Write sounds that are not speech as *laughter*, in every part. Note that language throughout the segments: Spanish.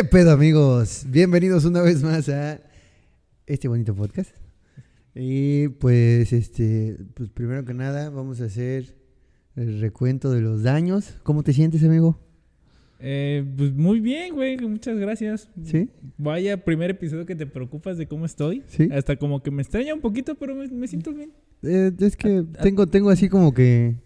¿Qué pedo, amigos? Bienvenidos una vez más a este bonito podcast. Y pues, este, pues primero que nada, vamos a hacer el recuento de los daños. ¿Cómo te sientes, amigo? Eh, pues muy bien, güey. Muchas gracias. ¿Sí? Vaya primer episodio que te preocupas de cómo estoy. Sí. Hasta como que me extraña un poquito, pero me, me siento bien. Eh, es que ah. tengo, tengo así como que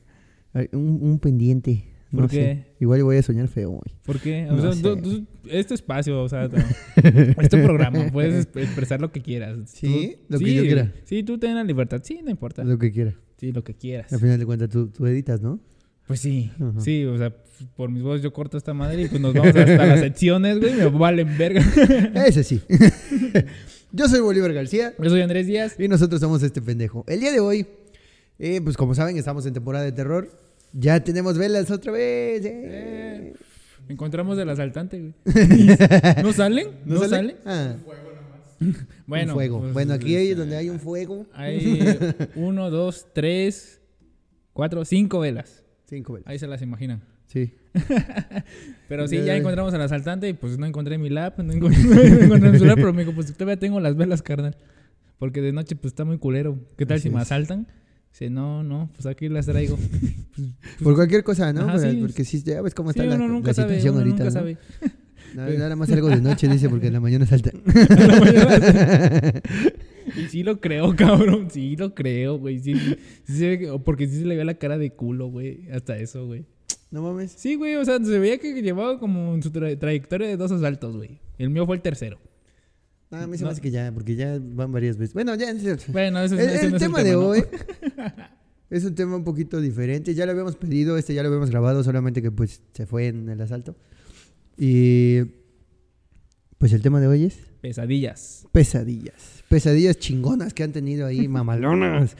un, un pendiente. No ¿Por sé. Igual voy a soñar feo hoy. ¿Por qué? O No sea, tú- tú- es tu espacio, o sea, *laughs* es tu programa. Puedes exp- expresar lo que quieras. Sí, Tú- lo que yo quiera. Sí, tú ten la libertad. Sí, no importa. Lo que quiera. Sí, lo que quieras. Al final de cuentas, tú, tú editas, ¿no? Pues sí, sí, o sea, por mis voz yo corto esta madre y pues nos vamos hasta las secciones, güey, me valen verga. *laughs* Ese sí. *laughs* Yo soy Bolívar García. Yo soy Andrés Díaz. Y nosotros somos este pendejo. El día de hoy, eh, pues como saben, estamos en temporada de terror. Ya tenemos velas otra vez. eh. Eh, encontramos del asaltante, güey. *laughs* ¿No salen? ¿No, salen? Ah, *laughs* Bueno, un fuego. pues, bueno, aquí hay este, donde hay un fuego. Hay *laughs* uno, dos, tres, cuatro, cinco velas. Cinco velas. Ahí se las imaginan. Sí. Pero sí, Ya, encontramos al asaltante y pues no encontré mi lap, no encontré, no encontré mi celular, pero me dijo, pues todavía tengo las velas, carnal. Porque de noche pues está muy culero. ¿Qué tal Así si me asaltan? Dice, no, no, pues aquí las traigo. *laughs* Por cualquier cosa, ¿no? Ajá, Porque, sí. porque sí, ya ves cómo Sí, está la, uno nunca la sabe, situación uno ahorita. nunca ¿no? sabe. *laughs* Nada, nada más algo de noche, dice, porque en la mañana saltan. *laughs* Y sí lo creo, cabrón. Sí lo creo, güey. Sí, sí porque sí se le ve la cara de culo, güey. Hasta eso, güey. no mames. Sí, güey. O sea, se veía que llevaba como en su tra- trayectoria de dos asaltos, güey. El mío fue el tercero. No, a mí se me hace que ya, porque ya van varias veces. Bueno, ya. El, Bueno, eso, el ese no es tema de ¿no? hoy *laughs* es un tema un poquito diferente. Ya lo habíamos pedido, este ya lo habíamos grabado, solamente que pues se fue en el asalto. Y pues el tema de hoy es Pesadillas. pesadillas. Pesadillas chingonas que han tenido ahí, *laughs* mamalonas.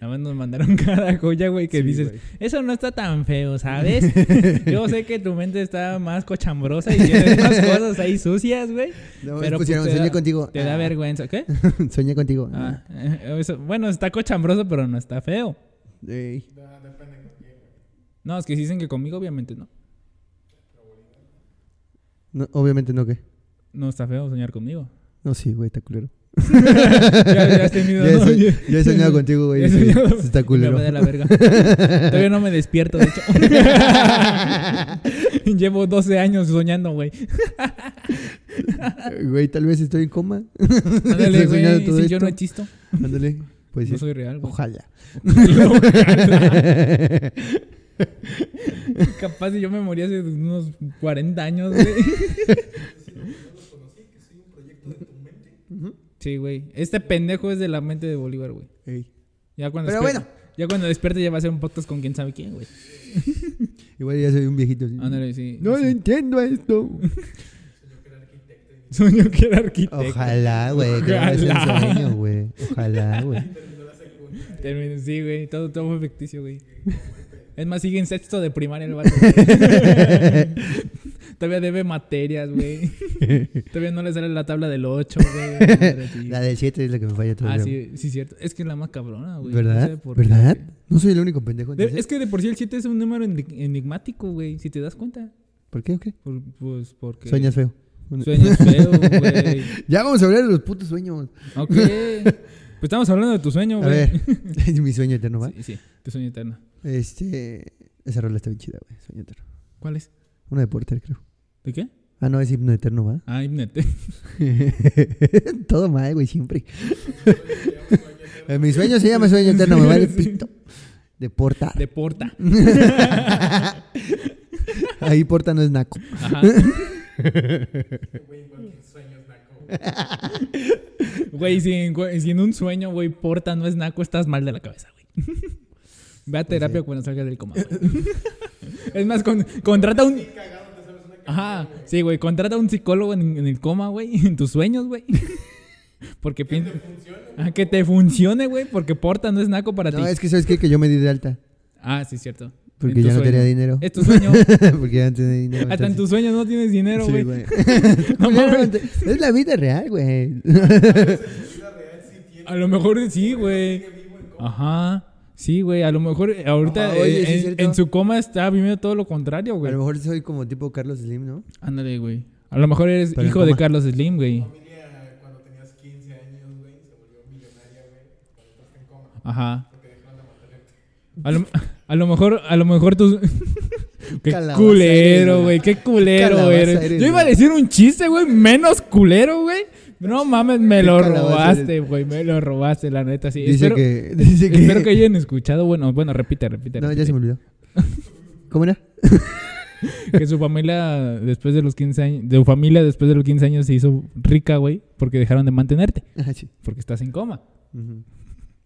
Nada más nos mandaron *laughs* cada joya, güey, que Sí, dices, eso no está tan feo, ¿sabes? *laughs* Yo sé que tu mente está más cochambrosa y tienes unas cosas ahí sucias, güey. No, Pero, pusieron, pues, soñé da- contigo. Te da Ah, vergüenza. ¿Qué? *laughs* soñé contigo. Ah, eh, eso- bueno, está cochambroso, pero no está feo. Ey. No, es que si dicen que conmigo, obviamente no. No, obviamente no, ¿qué? No está feo soñar conmigo. No, sí, güey, está culero. Ya, ya has tenido, Ya ¿no? so- ya he soñado contigo, güey. Soñado. Está culero. Me de la verga. *laughs* Todavía no me despierto, de hecho. *laughs* Llevo 12 años soñando, güey. Güey, tal vez estoy en coma. Ándale, güey. Si yo no esto. existo, Ándale. Pues no soy real, güey. Ojalá. Ojalá. Capaz si yo me morí hace unos 40 años, güey. *laughs* Sí, güey. Este pendejo es de la mente de Bolívar, güey. Ey. Ya cuando Pero despierte- bueno. Ya cuando despierte ya va a ser un podcast con quién sabe quién, güey. *laughs* Igual ya soy un viejito. Ándale, sí. No sí. le entiendo esto. *laughs* Sueño que era arquitecto. Ojalá, güey. Que no es un Ojalá. sueño, güey. Ojalá, güey. *laughs* Terminé- Sí, güey. Todo, todo fue ficticio, güey. Es más, sigue en sexto de primaria el vato. Todavía debe materias, güey. *laughs* Todavía no le sale la tabla del 8, güey. *laughs* La del 7 es la que me falla todavía. Ah, sí, sí, cierto. Es que es la más cabrona, güey. ¿Verdad? No sé por qué. ¿Verdad? No soy el único pendejo. De- es que de por sí el 7 es un número enig- enigmático, güey. Si te das cuenta. ¿Por qué o qué? Por- pues porque. Sueñas feo. Sueños feos, güey. *laughs* Ya vamos a hablar de los putos sueños. Ok. Pues estamos hablando de tu sueño, A güey. ver, es mi sueño eterno, ¿va? Sí, sí, tu sueño eterno. Este. Esa rola está bien chida, güey. Sueño eterno. ¿Cuál es? Una de Porter, creo. ¿De qué? Ah, no, es himno eterno, ¿va? Ah, Hipnete. *laughs* Todo mal, güey, siempre. En mi sueño se llama sueño eterno, me vale pito. De Porta. De Porta. *laughs* Ahí Porta no es naco. Ajá. Güey, si en, güey, si en un sueño, güey, Porta no es naco, estás mal de la cabeza, güey. Ve a terapia sí. cuando salgas del coma. es más, con- contrata un. Ajá, sí, güey, contrata un psicólogo en, en el coma, güey, *laughs* en tus sueños, güey. *laughs* Porque piensa. Ah, que te funcione, güey, porque Porta no es naco para ti. No, es que sabes qué? que yo me di de alta. Ah, sí, cierto. Porque ya no sueño. tenía dinero. Es tu sueño. *laughs* Porque ya no tenía dinero. Hasta en tus sueños no tienes dinero, Sí, güey. güey. No mames. es la vida real, güey. A lo mejor sí, güey. Ajá. Sí, güey, a lo mejor eh, ahorita Ah, oye, eh, sí en, su coma está viviendo todo lo contrario, A güey. lo mejor soy como tipo Carlos Slim, ¿no? Ándale, güey. A lo mejor eres Pero hijo de. Carlos Slim, güey. familia cuando tenías 15 años, güey, se volvió millonaria, güey, cuando estás en coma, Ajá. A lo, *laughs* a lo mejor, a lo mejor tú. *laughs* Qué Calabaza culero, eres, güey. Qué culero Calabaza eres. eres, Yo iba a decir un chiste, güey, menos culero, güey. No mames, me lo robaste, güey. Me lo robaste, la neta, sí. Dice espero, que. *laughs* Dice que. espero que hayan escuchado. Bueno, bueno, repite, repite. No, ya se me olvidó. *laughs* ¿Cómo era? Que su familia, después de los 15 años. De su familia, después de los 15 años, se hizo rica, güey. Porque dejaron de mantenerte. Ah, sí. Porque estás en coma. Ujú.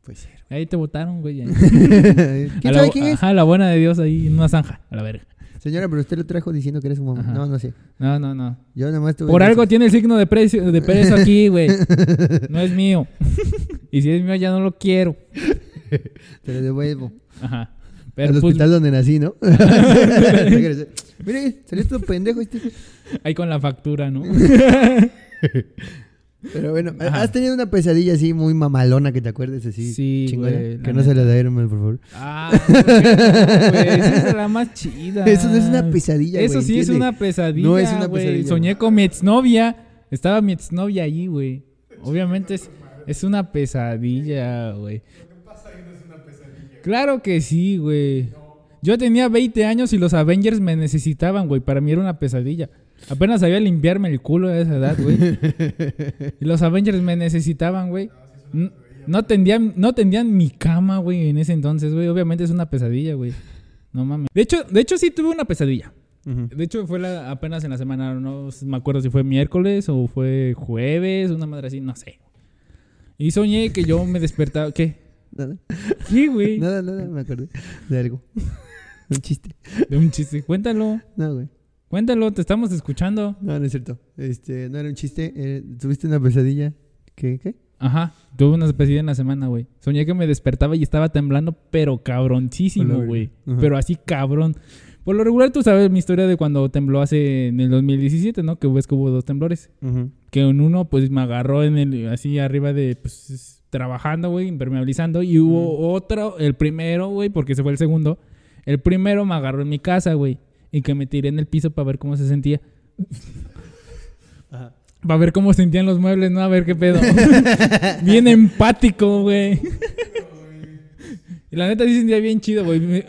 Pues sí. Ahí te votaron, güey. *laughs* ¿Quién sabe quién es? Ajá, la buena de Dios ahí en una zanja, a la verga. Señora, pero usted lo trajo diciendo que era su mamá. Ajá. No, no sé. No, no, no. Yo nada más tuve. Por algo tiene el signo de precio de peso aquí, *laughs* güey. No es mío. *laughs* y si es mío, ya no lo quiero. *laughs* Te lo devuelvo. Ajá. Al Pero pues, hospital donde nací, ¿no? Mire, salió todo pendejo este. ahí con la factura, ¿no? Pero bueno, Ajá. ¿has tenido una pesadilla así muy mamalona que te acuerdes así? Sí, chingona? güey, Que no se la dieron, por favor. Ah, ¿por qué no, güey? Esa es la más chida. Eso no es una pesadilla, Eso güey, sí es una pesadilla. No es una güey. pesadilla, Soñé con mi exnovia. Estaba mi exnovia allí, güey. Obviamente es, es una pesadilla, güey. Claro que sí, güey. Yo tenía 20 años y los Avengers me necesitaban, güey. Para mí era una pesadilla. Apenas sabía limpiarme el culo a esa edad, güey. *laughs* Y los Avengers me necesitaban, güey. N- No tendían, no tendían mi cama, güey, en ese entonces, güey. Obviamente es una pesadilla, güey. No mames. De hecho, de hecho sí tuve una pesadilla. De hecho fue la- apenas en la semana, no me acuerdo si fue miércoles o fue jueves, una madre así, no sé. Y soñé que yo me despertaba, ¿qué? Nada, Sí, güey. nada, nada, me acordé de algo. *laughs* Un chiste. De un chiste. Cuéntalo, No, güey. Cuéntalo, te estamos escuchando. No, no es cierto. Este, no era un chiste. eh, ¿Tuviste una pesadilla? ¿Qué? ¿Qué? Ajá, tuve una pesadilla en la semana, güey. Soñé que me despertaba y estaba temblando, pero cabroncísimo, güey. Pero así cabrón. Por lo regular, tú sabes mi historia de cuando tembló hace en el 2017, ¿no? Que ves que hubo dos temblores. Ujú. Que en uno, pues me agarró en el, así arriba de, pues es- trabajando, güey, impermeabilizando. Y hubo otro, el primero, güey, porque ese fue el segundo. El primero me agarró en mi casa, güey. Y que me tiré en el piso para ver cómo se sentía. Ajá. Para ver cómo sentían los muebles, ¿no? A ver qué pedo. *laughs* bien empático, güey. y *laughs* la neta sí sentía bien chido, güey.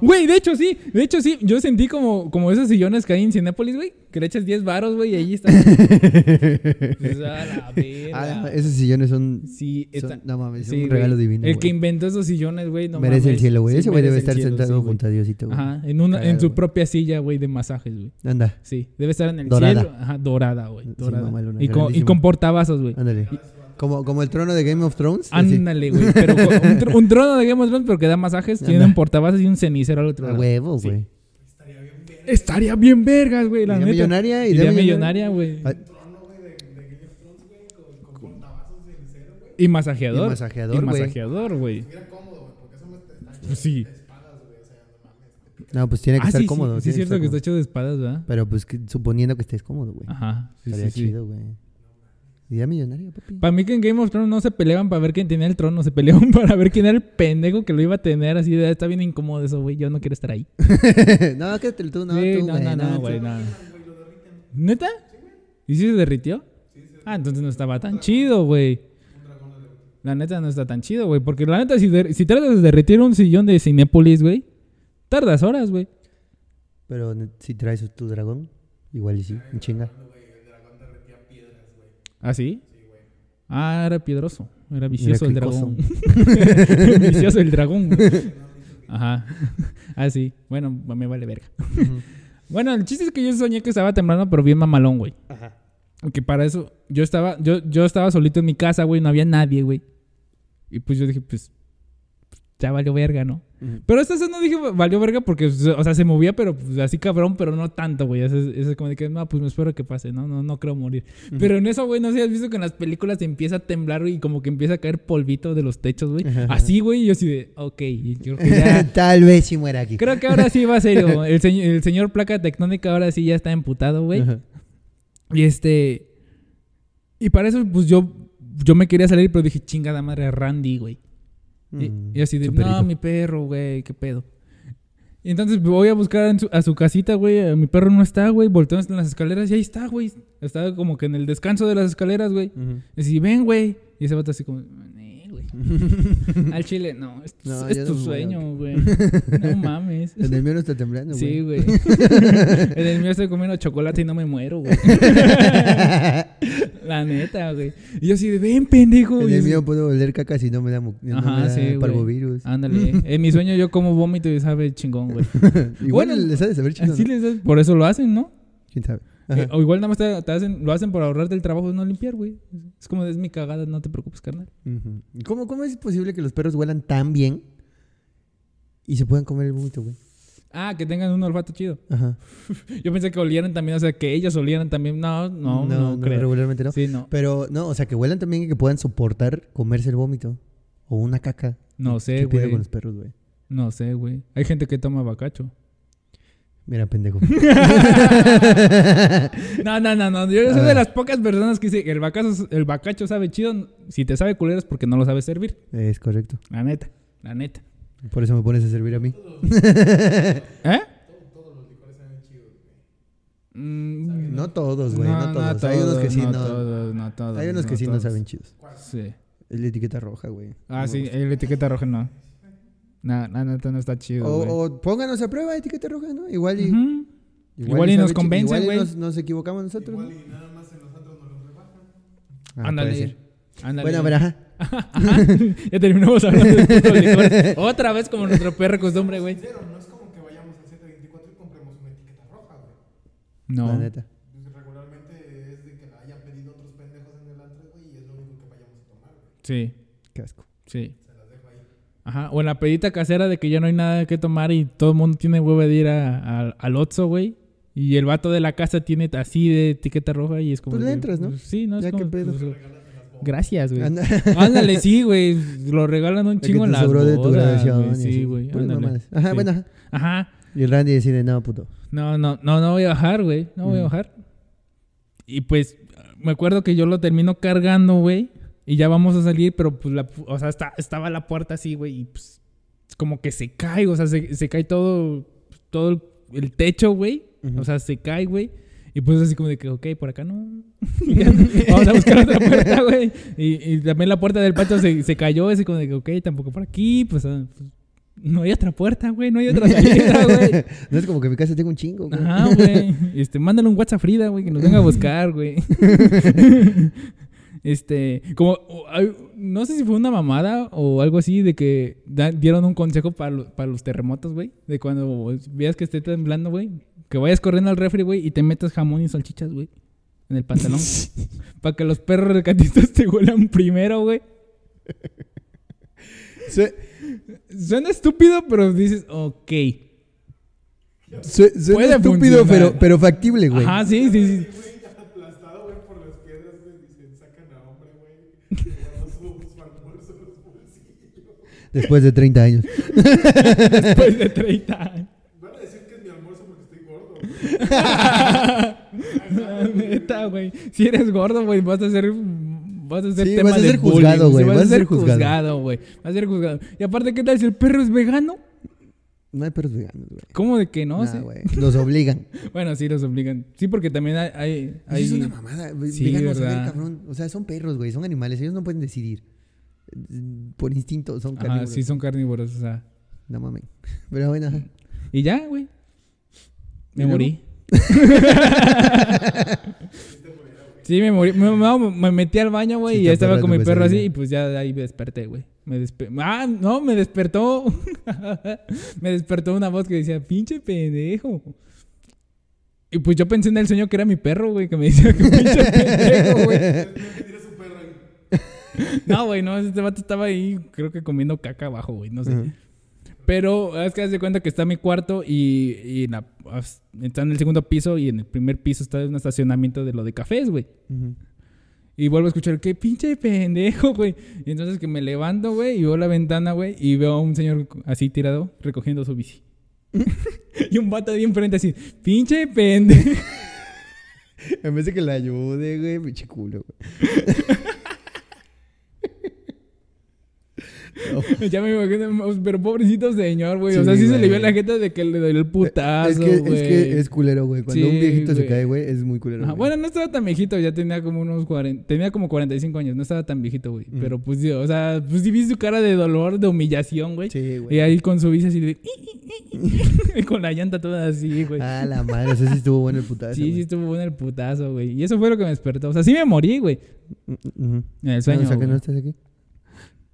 Güey, de hecho sí, de hecho sí. Yo sentí como, como esos sillones que hay en Cinépolis, güey. Que le echas 10 varos, güey, y ahí está. *laughs* Dices, "A la verga". Ah, esos sillones son. Sí, son- está. no mames, sí, son un güey. regalo divino. El güey. que inventó esos sillones, güey, no merece el cielo, güey. Sí, Ese güey debe estar cielo, sentado sí, junto a Diosito, güey. Ajá, en, una, en su güey. propia silla, güey, de masajes, güey. Anda, Sí, debe estar en el Dorada. cielo. Ajá, dorada, güey. Dorada. mamalona, y, con, y con portavasos, güey. ándale. Como, como el trono de Game of Thrones. Ándale, güey. Pero un, tr- un trono de Game of Thrones, pero que da masajes. Tiene un portavasos y un cenicero al otro A lado. huevo, Sí. güey. Estaría bien vergas, güey, la Idea neta. millonaria, Idea, idea millonaria, güey. Y masajeador. Y masajeador, Y güey. masajeador, güey. Pues sí. No, pues tiene que Ah, estar sí, cómodo. sí. Sí, es cierto que está estar hecho de espadas, ¿verdad? Pero pues que- suponiendo que estés cómodo, güey. Ajá. Sí, Estaría sí. chido, güey. Idea millonaria, papi. Para mí que en Game of Thrones no se peleaban para ver quién tenía el trono, se peleaban *laughs* para ver quién era el pendejo que lo iba a tener. Así de, está bien incómodo eso, güey. Yo no quiero estar ahí. *laughs* no, quédate tú, no, Sí, tú, no, güey. no, no, güey, no. ¿Neta? ¿Y si se derritió? Ah, entonces no estaba tan chido, güey. La neta no está tan chido, güey. Porque la neta, si, si tratas de derretir un sillón de Cinépolis, güey, tardas horas, güey. Pero si traes tu dragón, igual y sí, en chinga. ¿Ah, sí? Ah, era piedroso. Era *laughs* vicioso el dragón. vicioso el dragón. güey. Ajá. Ah, sí. Bueno, me vale verga. Bueno, el chiste es que yo soñé que estaba temblando, pero bien mamalón, güey. Ajá. Que para eso, yo estaba, yo, yo estaba solito en mi casa, güey, no había nadie, güey. Y pues yo dije, pues, ya valió verga, ¿no? Pero esta vez no dije valió verga porque, o sea, se movía, pero pues, así cabrón, pero no tanto, güey. Eso es, es como de que, no, pues me espero que pase, ¿no? No, no creo morir. Pero en eso, güey, no sé si has visto que en las películas empieza a temblar y como que empieza a caer polvito de los techos, güey. Así, güey, y yo así de, ok, yo creo que ya... *laughs* Tal vez sí muera aquí. creo que ahora sí va serio. *laughs* El, señor el señor placa tectónica ahora sí ya está emputado, güey. Y este. Y para eso, pues yo, yo me quería salir, pero dije, chingada madre, Randy, güey. Y, Mm, y así de, no, mi perro, güey, qué pedo. Y entonces voy a buscar su- a su casita, güey. eh, Mi perro no está, güey. Volteamos en las escaleras y ahí está, güey. Está como que en el descanso de las escaleras, güey. Y así, ven, güey. Y ese vato así como, "Nee, güey. *laughs* Al chile, no, es, No, es yo tu no sueño, güey. *laughs* No mames. En el mío no está temblando, Sí, güey. güey. *laughs* en el mío estoy comiendo chocolate y no me muero, güey. La neta, güey. Y yo así de, ven, pendejo. En el mío puedo oler caca si no me da, no Ajá, me da sí, güey. parvovirus. Ándale. En mi sueño yo como vómito y sabe chingón, güey. Igual Bueno, les ha de saber chido, Así les da- Por eso lo hacen, ¿no? ¿Quién sabe? Eh, o igual nada más te, te hacen, lo hacen por ahorrarte el trabajo de no limpiar, güey. Es como, es mi cagada, no te preocupes, carnal. ¿Cómo, ¿Cómo es posible que los perros huelan tan bien y se puedan comer el vómito, güey? Ah, que tengan un olfato chido. Ajá. *laughs* Yo pensé que olieran también, o sea, que ellos olieran también. No, no, no, creo. regularmente no. Sí, no. Pero no, o sea, que huelan también y que puedan soportar comerse el vómito o una caca. No sé, ¿Qué güey. con los perros, güey? No sé, güey. Hay gente que toma bacacho. Mira, pendejo. *laughs* *laughs* No, no, no, no. Yo soy de ver. las pocas personas que dice que el bacacho, el bacacho sabe chido. Si te sabe culero es porque no lo sabes servir. es correcto. La neta. La neta. Por eso me pones a servir a mí. ¿Eh? Todos los licores saben chidos, güey. Mm, No todos, güey, no, todos. Hay unos que sí no. no. todos, no todos, Hay unos que sí no todos. saben chidos. Sí. Es la etiqueta roja, güey. Ah, No sí, el etiqueta roja no. No, la neta no está chido. O, o pónganos a prueba etiqueta roja, ¿no? Igual y, Ujú. Igual y nos convencen, igual güey. nos, nos equivocamos nosotros. ¿no? Igual y nada más en los otros nos los rebajan. Ah, Ándale. Ándale. Bueno, a ver, ajá. *laughs* Ya terminamos hablando de putos licores. Otra vez como nuestro perro costumbre, güey. No es como que vayamos al 724 y compremos una etiqueta roja, güey. La No. neta. Pues regularmente es de que la hayan pedido otros pendejos en el antro, güey, y es lo único que vayamos a tomar, güey. Sí, Qué asco. sí. Se las dejo ahí. Ajá. O en la pedita casera de que ya no hay nada que tomar y todo el mundo tiene huevo de ir a- a- al Otso, güey. Y el vato de la casa tiene así de etiqueta roja y es como. Pues le entras, ¿no? pues, sí, ¿no? Es como. pedo. pues, gracias, güey. Ándale, sí, güey. Lo regalan un La chingo en las sobró de tu bodas, graduación. Sí, güey. Ándale. Ajá, Sí. bueno. ajá. Ajá. Y el Randy decide, no, puto. No, no, no, no voy a bajar, güey. No voy a Mm. bajar. Y pues, me acuerdo que yo lo termino cargando, güey. Y ya vamos a salir, pero pues, la, o sea, está, estaba la puerta así, güey. Y pues, como que se cae, o sea, se, se cae todo, todo el, el techo, güey. Ujú. O sea, se cae, güey. Y pues así como de que, ok, por acá no. *laughs* Vamos a buscar otra puerta, güey. Y, y también la puerta del patio se, se cayó, así como de que, ok, tampoco por aquí. Pues, ah, pues, no hay otra puerta, güey. No hay otra *laughs* salida, güey. no es como que mi casa tengo un chingo, güey. Ajá, güey. Este, mándale un WhatsApp Frida, güey, que nos venga a buscar, güey. *laughs* este, como, no sé si fue una mamada o algo así de que da- dieron un consejo para, lo- para los terremotos, güey. De cuando veas que esté temblando, güey. Que vayas corriendo al refri, güey, y te metas jamón y salchichas, güey. En el pantalón. *laughs* para que los perros rescatistas te huelan primero, güey. Sue- Suena estúpido, pero dices, ok. sue- suena Puede estúpido, funcionar. pero, pero factible, güey. Ajá, sí, sí, sí. Güey, ya aplastado, güey, por las piedras, güey, dicen, sacan a hombre, güey. que guarda su, su almuerzo en los bolsillos. Después de 30 años. Después de 30 años. Van a decir que es mi almuerzo porque estoy gordo, güey. *laughs* La Neta, güey. Si eres gordo, güey, vas a ser. Vas a ser Sí, tema vas a de ser juzgado, bullying, güey, sí, vas a ser juzgado. güey. Vas a ser juzgado. Y aparte, ¿qué tal si el perro es vegano? No hay perros veganos, güey. ¿Cómo de que no? Nah, Sí. güey. Los obligan. *laughs* Bueno, sí, los obligan. Sí, porque también hay. es una mamada. Sí, Veganos, a ver, ¿verdad? cabrón. O sea, son perros, güey. Son animales. Ellos no pueden decidir. Por instinto, son Ajá, carnívoros. sí, son carnívoros, o sea. No mames. Pero bueno. Y ya, güey. Me morí. *laughs* Sí, me morí. Me, me- me metí al baño, güey, Sí, y ya estaba con mi perro así, y pues ya de ahí me desperté, güey. Me despe- Ah, no, me despertó. *laughs* me despertó una voz que decía, pinche pendejo. Y pues yo pensé en el sueño que era mi perro, güey, que me decía que pinche *laughs* pendejo, güey. Que tira su perro ahí. No, güey, no, este vato estaba ahí, creo que comiendo caca abajo, güey, no sé. Pero es que haz de cuenta que está mi cuarto y, y la- as- está en el segundo piso y en el primer piso está un estacionamiento de lo de cafés, güey. Y vuelvo a escuchar, qué pinche pendejo, güey. Y entonces que me levanto, güey, y veo la ventana, güey, y veo a un señor así tirado recogiendo su bici. *laughs* y un vato ahí enfrente así, pinche pendejo. En vez de que la ayude, güey, pinche culo, güey. *laughs* *laughs* Ya me imagino, pero pobrecito señor, güey. o sea, Sí, se le vio la gente de que le dio el putazo, es, que, es güey. que es culero, güey. Cuando Sí, un viejito se cae, güey, es muy culero. Ajá. Bueno, no estaba tan viejito, ya tenía como unos 40, tenía como 45 años, no estaba tan viejito, güey. Mm. Pero pues, o sea, pues sí vi su cara de dolor, de humillación, güey. Sí, güey. Y ahí con su bici así de... *laughs* con la llanta toda así, güey. Ah, la madre, o sea, sí estuvo bueno el putazo. sí, sí estuvo bueno el putazo, güey. Y eso fue lo que me despertó. O sea, sí me morí, güey. Mm, mm. En el sueño, o sea, que no estás aquí.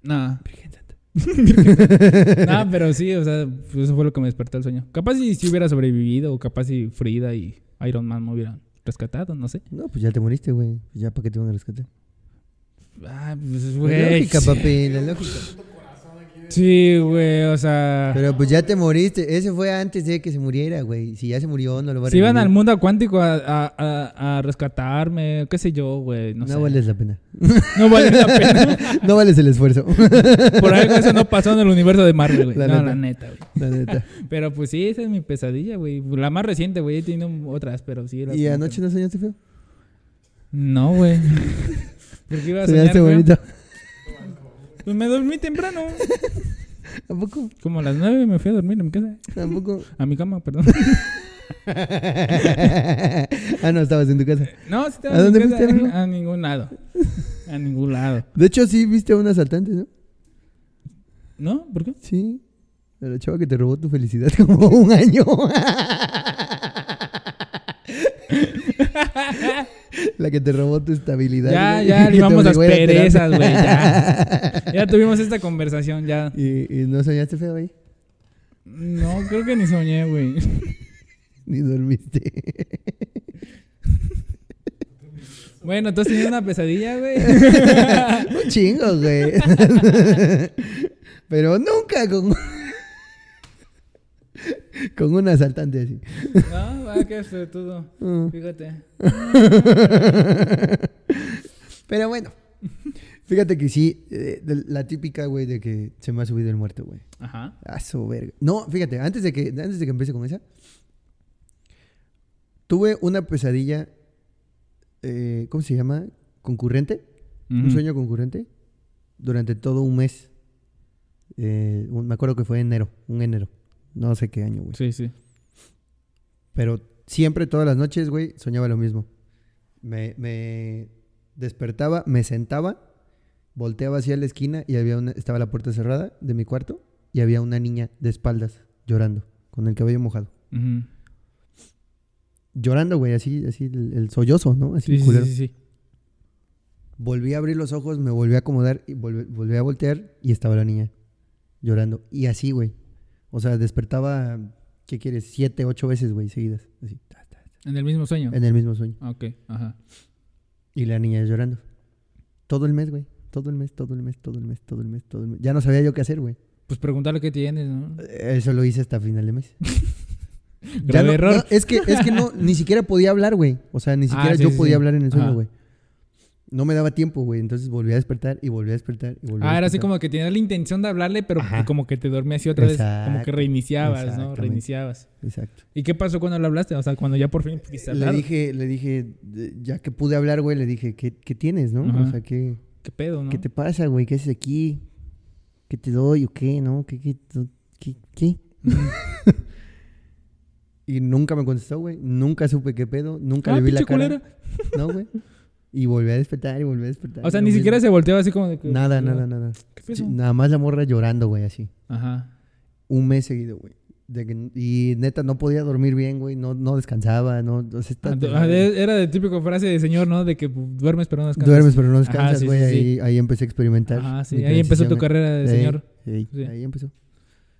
No. Santa. *laughs* No, pero sí, o sea, pues eso fue lo que me despertó el sueño. Capaz si, si hubiera sobrevivido, o capaz si Frida y Iron Man me hubieran rescatado, no sé. No, pues ya te moriste, güey. Ya para qué te van a rescatar. Ah, pues, La güey. lógica, papi, la *laughs* lógica. Sí, güey, o sea. Pero pues ya te moriste. Ese fue antes de que se muriera, güey. Si ya se murió, no lo va a Si iban al mundo cuántico a, a, a, a rescatarme, qué sé yo, güey, no, No, sé. vales la pena. No vale la pena. *laughs* no vales el esfuerzo. *laughs* Por algo eso no pasó en el universo de Marvel, güey. La no, neta. la neta, güey. La neta. *laughs* Pero pues sí, esa es mi pesadilla, güey. La más reciente, güey. He tenido otras, pero sí. era ¿Y anoche no soñaste feo? No, güey. ¿Por qué iba a soñar, bonito. Pues me dormí temprano. *laughs* ¿Tampoco? Como a las nueve me fui a dormir en mi casa. ¿Tampoco? A mi cama, perdón. *laughs* ah, no, estabas en tu casa. No, sí estaba ¿A en dónde casa. fuiste, amigo? A ningún lado. A ningún lado. De hecho, sí viste a un asaltante, ¿no? ¿No? ¿Por qué? Sí. A la chava que te robó tu felicidad *laughs* como un año. *laughs* La que te robó tu estabilidad. Ya, ya, te limamos las perezas, güey. Ya. *laughs* *laughs* ya tuvimos esta conversación, ya. ¿Y, y no soñaste feo ahí? No, creo que ni soñé, güey. Ni dormiste. Bueno, ¿tú has tenido una pesadilla, güey? un chingo, güey. Pero nunca con... con un asaltante así. No, va, que es todo. Mm. Fíjate. Pero bueno. Fíjate que sí, eh, de- la típica, güey, de que se me ha subido el muerto, güey. Ajá. A su verga. No, fíjate, antes de que, antes de que empiece con esa, tuve una pesadilla, eh, ¿cómo se llama? Concurrente, un sueño concurrente, durante todo un mes. Eh, un- me acuerdo que fue enero, un enero, no sé qué año, güey. Sí, sí. Pero siempre, todas las noches, güey, soñaba lo mismo. Me, me despertaba, me sentaba, volteaba hacia la esquina y había una, estaba la puerta cerrada de mi cuarto y había una niña de espaldas llorando, con el cabello mojado. Llorando, güey, así, así el, el sollozo, ¿no? Así Sí, sí, culero. sí, sí. Volví a abrir los ojos, me volví a acomodar y volví, volví a voltear y estaba la niña llorando. Y así, güey. O sea, despertaba, ¿qué quieres? Siete, ocho veces, güey, seguidas. Así, ta, ta, ta, En el mismo sueño. en el mismo sueño. Ok, ajá. Y la niña llorando. Todo el mes, güey. Todo el mes, todo el mes, todo el mes, todo el mes, todo el mes. Ya no sabía yo qué hacer, güey. Pues preguntarle qué tienes, ¿no? Eso lo hice hasta final de mes. *laughs* Ya no- error. no, es que, es que no, ni siquiera podía hablar, güey. O sea, ni *laughs* Ah, siquiera sí, yo sí, podía sí. hablar en el sueño, güey. No me daba tiempo, güey. Entonces volví a despertar y volví a despertar y volví a Ah, era así como que tenías la intención de hablarle, pero Ajá. como que te dormías así otra vez. Como que reiniciabas, ¿no? Reiniciabas. Exacto. ¿Y qué pasó cuando le hablaste? O sea, cuando ya por fin pudiste Le dije, le dije, ya que pude hablar, güey, le dije, ¿qué, qué tienes, no? Ajá. O sea, ¿qué, ¿Qué pedo, no? ¿qué te pasa, güey? ¿Qué haces aquí? ¿Qué te doy o qué, no? ¿Qué, qué, qué. *laughs* Y nunca me contestó, güey. Nunca supe qué pedo. Nunca Ah, le vi la cara. culera. No, güey. *laughs* Y volví a despertar y volví a despertar. O sea, ni siquiera se volteaba así como de que... Nada, nada, nada. ¿Qué pedo? Sí, nada más la morra llorando, güey, así. Ajá. Un mes seguido, güey. De que- y neta, no podía dormir bien, güey. No, no descansaba, no... o sea, está- Ah, ah, Era de típico frase de señor, ¿no? De que pues, duermes pero no descansas. Duermes pero no Ajá, descansas, sí, güey. sí, ahí, ahí empecé a experimentar. Ajá, sí. Ahí empezó tu carrera de señor. ahí, empezó.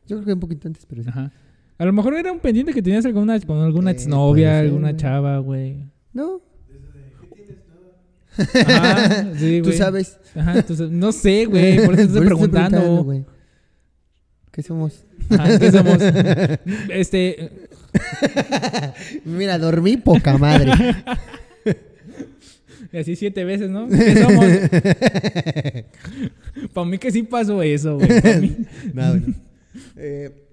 Yo creo que un poquito antes, pero sí. Ajá. A lo mejor era un pendiente que tenías alguna, con alguna Eh, exnovia, alguna chava, güey. No, Ajá, sí, *laughs* tú sabes. Ajá, tú sabes. No sé, güey, *laughs* por eso te estoy preguntando. güey. ¿Qué somos? Ajá, ¿qué somos? *laughs* Este, Mira, dormí poca madre. así siete veces, ¿no? ¿Qué somos? Para mí que sí pasó eso, güey. no, bueno. Eh,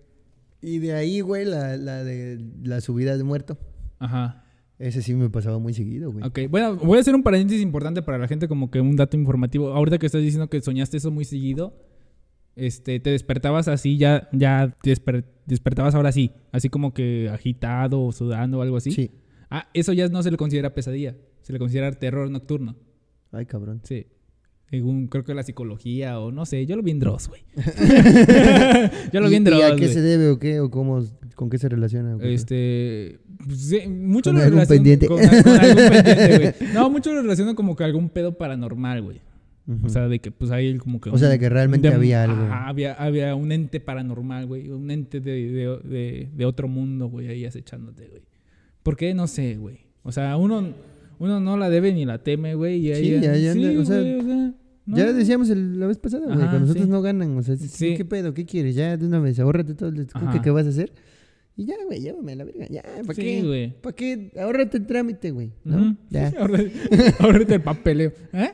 y de ahí, güey, la, la de la subida de muerto. Ajá. Ese sí me pasaba muy seguido, güey. Ok, bueno, voy a hacer un paréntesis importante para la gente, como que un dato informativo. Ahorita que estás diciendo que soñaste eso muy seguido, este, te despertabas así, ya, ya desper- despertabas ahora sí, así como que agitado o sudando o algo así. Sí. Ah, eso ya no se le considera pesadilla, se le considera terror nocturno. Ay, cabrón. Sí. Según creo que la psicología o no sé, yo lo vi en Dross, güey. *laughs* *laughs* yo lo vi ¿Y- en ¿Y Dross, a qué se debe o qué? ¿O cómo, con qué se relaciona? qué? Este. pues, sí, mucho Con lo algún pendiente. Con, con algún pendiente, güey. *laughs* No, mucho lo relacionan como que algún pedo paranormal, güey. O sea, de que pues hay como que. O sea, de que realmente había algo. Ajá, había, había un ente paranormal, güey. Un ente de, de, de, otro mundo, güey, ahí acechándote, güey. ¿Por qué? No sé, güey. O sea, uno, uno no la debe ni la teme, güey. Y Sí, ahí, ya- ya anda, o sea, güey, o sea, no. Ya decíamos el- la vez pasada, güey, cuando nosotros sí. no ganan, o sea, sí, Sí. ¿qué pedo? ¿Qué quieres? Ya de una vez, ahórrate todo el que vas a hacer. Y ya, güey, llévame a la verga. Ya, ¿para Sí, qué? güey. ¿Para qué? Ahórrate el trámite, güey. ¿no? Ya. *laughs* Ahorrate el papeleo. ¿Eh?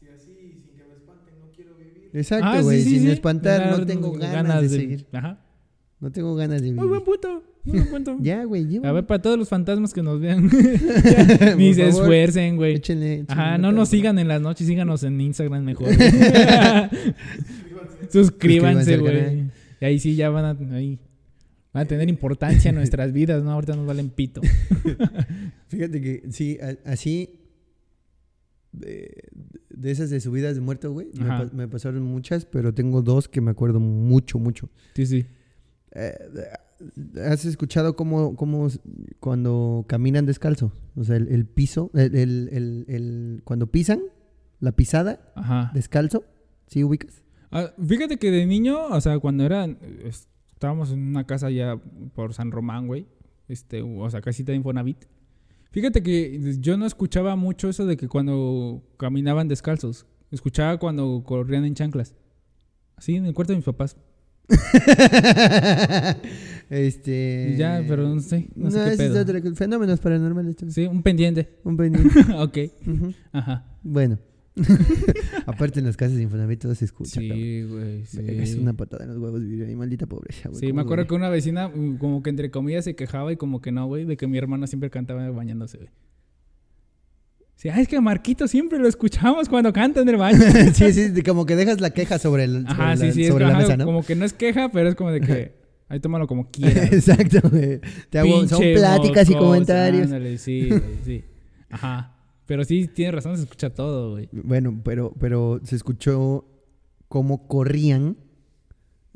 Si así, sin que me espanten, no quiero vivir. Exacto, Ah, sí, güey. sí, sin sí. espantar, no tengo ganas, de seguir. Ajá. No tengo ganas de vivir. Muy buen punto. Muy buen punto. *laughs* Ya, güey, llévame. A ver, para todos los fantasmas que nos vean. Ya, *laughs* Ni se favor, esfuercen, güey. Échenle, échenle Ajá, no nos sigan en las noches, síganos en Instagram mejor. Suscríbanse. Güey. Y ahí sí ya van a, ahí, van a tener importancia en *laughs* nuestras vidas, ¿no? Ahorita nos valen pito. *laughs* Fíjate que sí, así. De, de esas de subidas de muerto, güey. Me, me pasaron muchas, pero tengo dos que me acuerdo mucho, mucho. Sí, sí. Eh, ¿Has escuchado cómo, cómo cuando caminan descalzo? O sea, el, el piso, el, el- el- el- cuando pisan, la pisada Ajá. descalzo, ¿sí ubicas? Ah, fíjate que de niño, o sea, cuando era, estábamos en una casa ya por San Román, güey, este, o sea, casita de Infonavit. Fíjate que yo no escuchaba mucho eso de que cuando caminaban descalzos. Escuchaba cuando corrían en chanclas. Así en el cuarto de mis papás. *laughs* este. Ya, pero no sé, no sé qué ese es otro- fenómenos paranormales. Sí, un pendiente. Un pendiente. *laughs* ok. Ajá. Bueno. *laughs* Aparte en las casas de Infonavit todo se escucha. Sí, güey, sí. Es una patada en los huevos vivir ahí, maldita pobreza, güey. Sí, ¿Cómo me acuerdo que una vecina, mm, como que entre comillas, se quejaba y como que no, güey, de que mi hermano siempre cantaba bañándose, güey. Sí, ah, es que Marquito siempre lo escuchamos cuando canta en el baño. *laughs* sí, sí, como que dejas la queja sobre, el, sobre, Ajá, la, sí, sí, es sobre la ajá, mesa, ¿no? como que no es queja, pero es como de que *laughs* ahí tómalo como quieras. Exacto, güey. Te hago- son pláticas y comentarios. ándale, sí, güey, sí. Ajá. Pero sí, tienes razón, se escucha todo, güey. Bueno, pero, pero se escuchó cómo corrían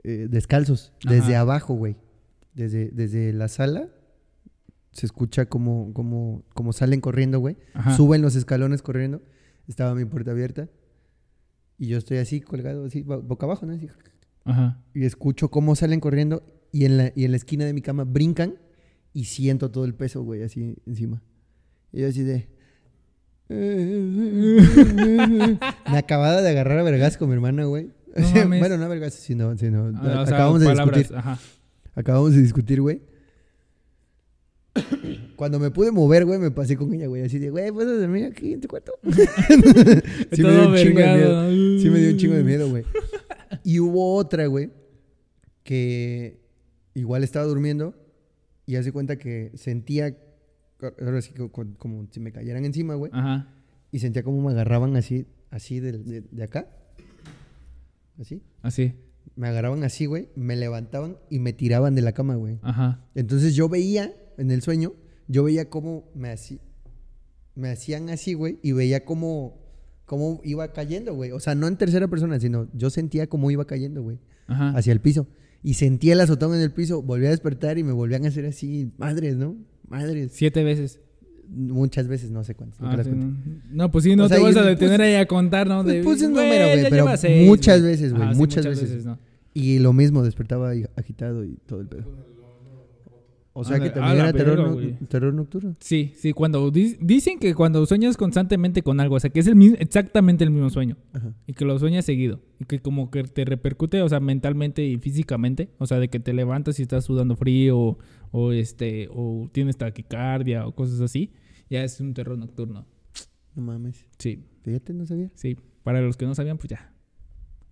eh, descalzos, desde abajo, güey. Desde, desde la sala se escucha como, como, como salen corriendo, güey. Ajá. Suben los escalones corriendo. Estaba mi puerta abierta. Y yo estoy así, colgado, así, bo- boca abajo, ¿no? Así. Ajá. Y escucho cómo salen corriendo y en la, y en la esquina de mi cama brincan y siento todo el peso, güey, así encima. Y yo así de... *laughs* Me acababa de agarrar a vergas con mi hermana, güey. No *laughs* bueno, no a vergas, sino... sino Ah, sea, acabamos de palabras, discutir. Ajá. Acabamos de discutir, güey. *coughs* Cuando me pude mover, güey, me pasé con ella, güey. Así de, güey, ¿puedes dormir aquí en tu cuarto? *laughs* sí, me dio un chingo de miedo. Sí me dio un chingo de miedo, güey. Y hubo otra, güey, que igual estaba durmiendo y hace cuenta que sentía, ahora sí como, como si me cayeran encima, güey, Ajá. y sentía como me agarraban así, así de, de- de acá, así. Así. Me agarraban así, güey, me levantaban y me tiraban de la cama, güey. Ajá. Entonces yo veía en el sueño, yo veía cómo me, hacía, me hacían así, güey, y veía cómo, cómo iba cayendo, güey. O sea, no en tercera persona, sino yo sentía cómo iba cayendo, güey, Ajá. hacia el piso. Y sentía el azotón en el piso, volví a despertar y me volvían a hacer así, madres, ¿no? Madres. Siete veces. Muchas veces, no sé cuántas. Ah, sí, no. No, pues sí, no O sea, te vas a detener ahí a contar, ¿no? le puse un número, "Güey, pero lleva seis", muchas veces, güey, Ajá, sí, muchas veces. ¿no? Y lo mismo, despertaba agitado y todo el pedo. O sea que la- también era terror, no- terror nocturno. Sí, sí, cuando di- dicen que cuando sueñas constantemente con algo, o sea, que es el mismo, exactamente el mismo sueño Ajá. y que lo sueñas seguido y que como que te repercute, o sea, mentalmente y físicamente, o sea, de que te levantas y estás sudando frío o, o, este o tienes taquicardia o cosas así, ya es un terror nocturno. No mames. Sí, Fíjate, no sabía. sí, para los que no sabían, pues ya.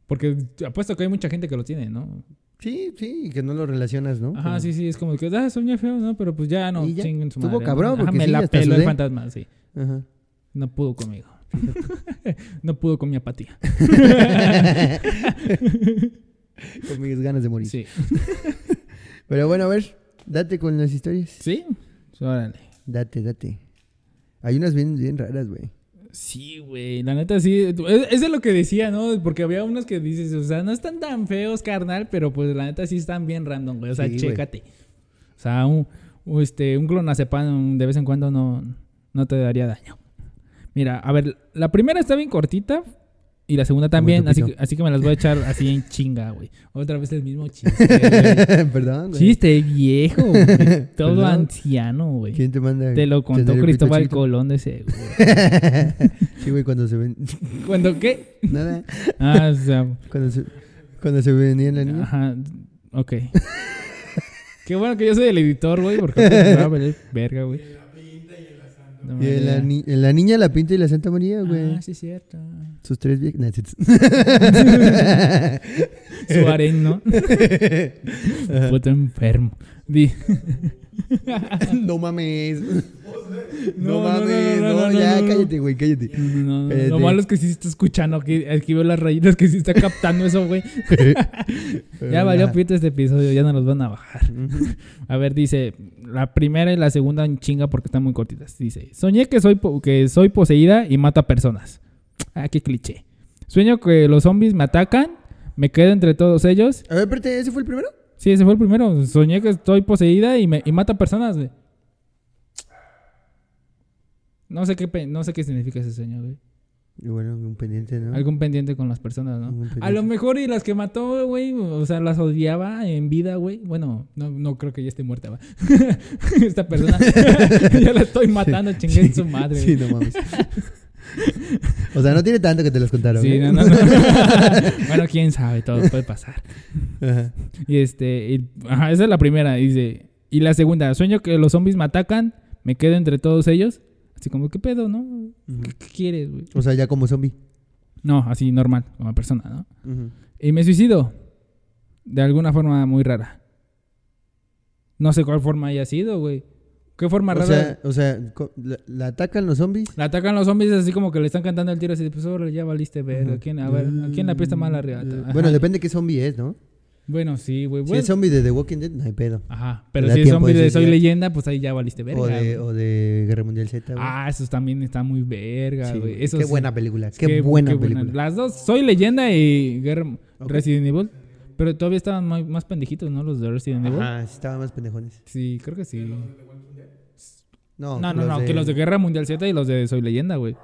Porque apuesto que hay mucha gente que lo tiene, ¿no? Sí, sí, y que no lo relacionas, ¿no? Ajá, sí, sí, es como que, ah, soñé feo, ¿no? Pero pues ya no, ya, chinguen su estuvo cabrón, Ajá, porque me sí, la peló el fantasma, sí. Ajá. No pudo conmigo. *laughs* no pudo con mi apatía. *laughs* *laughs* Con mis ganas de morir. Sí. Pero bueno, a ver, date con las historias. ¿Sí? Órale. Date, date. Hay unas bien, bien raras, güey. Sí, güey, la neta sí. Es, es de lo que decía, ¿no? Porque había unos que dices, o sea, no están tan feos, carnal, pero pues la neta sí están bien random, güey. O sea, Sí, chécate. O sea, un, un, este, un clonazepam de vez en cuando no, no te daría daño. Mira, a ver, la primera está bien cortita y la segunda también, así que, así que me las voy a echar así en chinga, güey. Otra vez el mismo chiste, *laughs* güey. Perdón, güey. Chiste viejo, güey. *laughs* Todo Perdón. anciano, güey. ¿Quién te manda? Te lo contó Cristóbal? Colón de seguro. *laughs* sí, güey, cuando se ven. ¿Cuándo qué? Nada. Ah, o sea, Cuando se, cuando se venía la niña. Ajá, ok. Qué bueno que yo soy el editor, güey, porque me va a valer verga, güey. Me en la, ni- la niña, la pinta y la Santa María, güey. Ah, sí, es cierto. Sus tres viejas. Nah, sí, sí. *laughs* Su harén, ¿no? Puto enfermo. *laughs* No mames. No, mames. no, No, no, no, ya, cállate, güey, cállate. Lo malo es que sí está escuchando. Aquí, aquí veo las rayitas que sí está captando eso, güey. *laughs* Ya valió pito este episodio, ya no los van a bajar. A ver, dice, la primera y la segunda en chinga porque están muy cortitas. Dice, soñé que soy, que soy poseída y mato a personas. Ah, qué cliché. Sueño que los zombies me atacan, me quedo entre todos ellos. A ver, espérate, ¿ese fue el primero? Sí, ese fue el primero. Soñé que estoy poseída y, me, y mato a personas, güey. No sé qué, no sé qué significa ese sueño, güey. Y bueno, un pendiente, ¿no? Algún pendiente con las personas, ¿no? A lo mejor y las que mató, güey, o sea, las odiaba en vida, güey. Bueno, no, no creo que ya esté muerta, va. *laughs* Esta persona *laughs* ya la estoy matando, chingue en su madre. Sí, no mames. o sea, no tiene tanto que te los contaron. Sí, ¿eh? no, no, no. *laughs* bueno, quién sabe, todo puede pasar. Ajá. Y este, y- ajá, esa es la primera, dice. Y la segunda, sueño que los zombies me atacan, me quedo entre todos ellos. Así como, ¿qué pedo, no? ¿Qué, qué quieres, güey? O sea, ya como zombie. No, así normal, como persona, ¿no? Y me suicido. De alguna forma muy rara. No sé cuál forma haya sido, güey. ¿Qué forma O rara? sea, o sea, la, la atacan los zombies. La atacan los zombies así como que le están cantando el tiro así de, pues ya valiste ver. Ujú. ¿A quién, a ver, ¿a quién la pista más la. Bueno, depende qué zombie es, ¿no? Bueno, sí, güey. Si es zombie de The Walking Dead, no hay pedo. Ajá. Pero si es zombie de Soy. Leyenda, pues ahí ya valiste verga. o, de, güey. o de Guerra Mundial Z, güey. Ah, esos también están muy verga, Sí, güey. qué sí. buena película. Qué, Qué- buena qué película. Las dos, Soy Leyenda y Guerra-. Resident Evil. Pero todavía estaban más, más pendejitos, ¿no? Los de Resident Evil. Sí estaban más pendejones. Sí, creo que sí. No, No, no, no, que los de Guerra Mundial Z y los de Soy Leyenda, güey.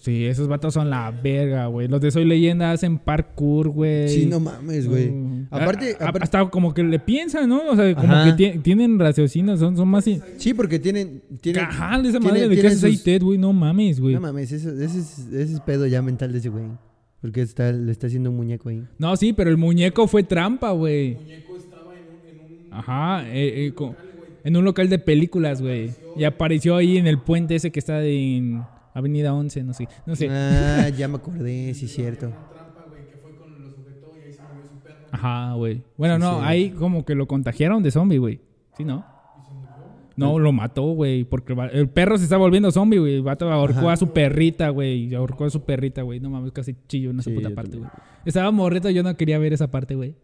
Sí, esos vatos son la verga, güey. Los de Soy Leyenda hacen parkour, güey. Sí, no mames, güey. Mm. Aparte- A- a- aparte- hasta como que le piensan, ¿no? O sea, como Ajá. que ti- tienen raciocinio, son, son más... Sí, porque tienen... tienen Ajá, de esa tiene- madre de que haces ahí TED, güey. No mames, güey. No mames, eso, ese, es, ese es pedo ya mental de ese güey. Porque está, le está haciendo un muñeco ahí. No, sí, pero el muñeco fue trampa, güey. Ajá, eh, eh, en un local de películas, güey. Y apareció ahí en el puente ese que está en Avenida 11, no sé. No sé. Ah, *laughs* ya me acordé, sí, cierto. Ajá, güey. Bueno, Sí, no, sí. ahí como que lo contagiaron de zombie, güey. ¿Sí, no? No, lo mató, güey. Porque el perro se está volviendo zombie, güey. El vato ahorcó Ajá. a su perrita, güey. y Ahorcó a su perrita, güey. No mames, casi chillo en esa Sí, puta parte, güey. Estaba morrito, yo no quería ver esa parte, güey.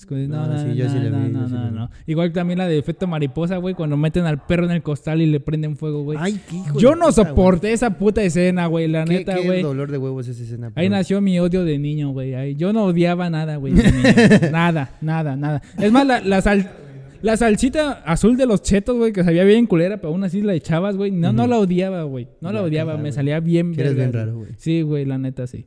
Es como de, No, No, no, sí, yo no, sí la no, yo no, sí la no, vi. no. Igual también la de efecto mariposa, güey. Cuando meten al perro en el costal y le prenden fuego, güey. Ay, qué hijo Yo de no puta, güey. soporté esa puta escena, güey. La ¿Qué, neta, qué güey. dolor de huevos esa escena. Ahí nació mi odio de niño, güey. Ahí- Yo no odiaba nada, güey. de niño. *laughs* nada, nada, nada. Es más, la, la, sal- la salsita azul de los chetos, güey, que sabía bien culera, pero aún así la echabas, güey. No, no la odiaba, güey. No la odiaba, me güey. salía bien eres bien raro, güey. Sí, güey, la neta sí.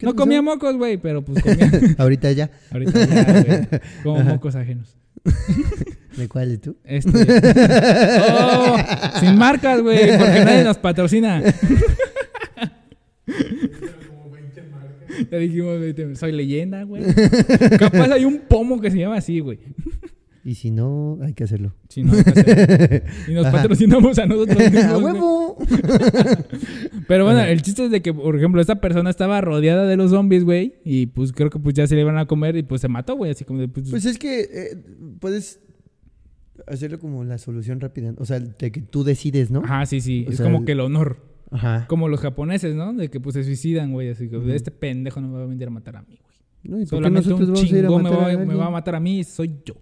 ¿Qué No comía mocos, güey, pero pues *laughs* comía. Ahorita ya. Ahorita ya, güey. *laughs* Como mocos ajenos. *laughs* ¿De cuál tú? Este. Oh, sin marcas, güey, porque nadie nos patrocina. Ya dijimos, güey, soy leyenda, güey. Capaz hay un pomo que se llama así, güey. Y si no, hay que hacerlo. Sí, no, hay que hacer. *laughs* y nos Ajá. patrocinamos a nosotros *laughs* mismos. ¡A huevo! *laughs* Pero bueno, Ajá. el chiste es de que, por ejemplo, esta persona estaba rodeada de los zombies, güey. Y pues creo que pues ya se le iban a comer y pues se mató, güey. Así como de, pues, Pues es que eh, puedes hacerlo como la solución rápida. O sea, de que tú decides, ¿no? Ajá, sí, sí. O es sea, como que el honor. Ajá. Como los japoneses, ¿no? De que pues se suicidan, güey. Así que Ujú. este pendejo no me va a venir a matar a mí, güey. No, ¿y por qué Solamente un chingón me matar va, a me va a matar a mí, soy yo.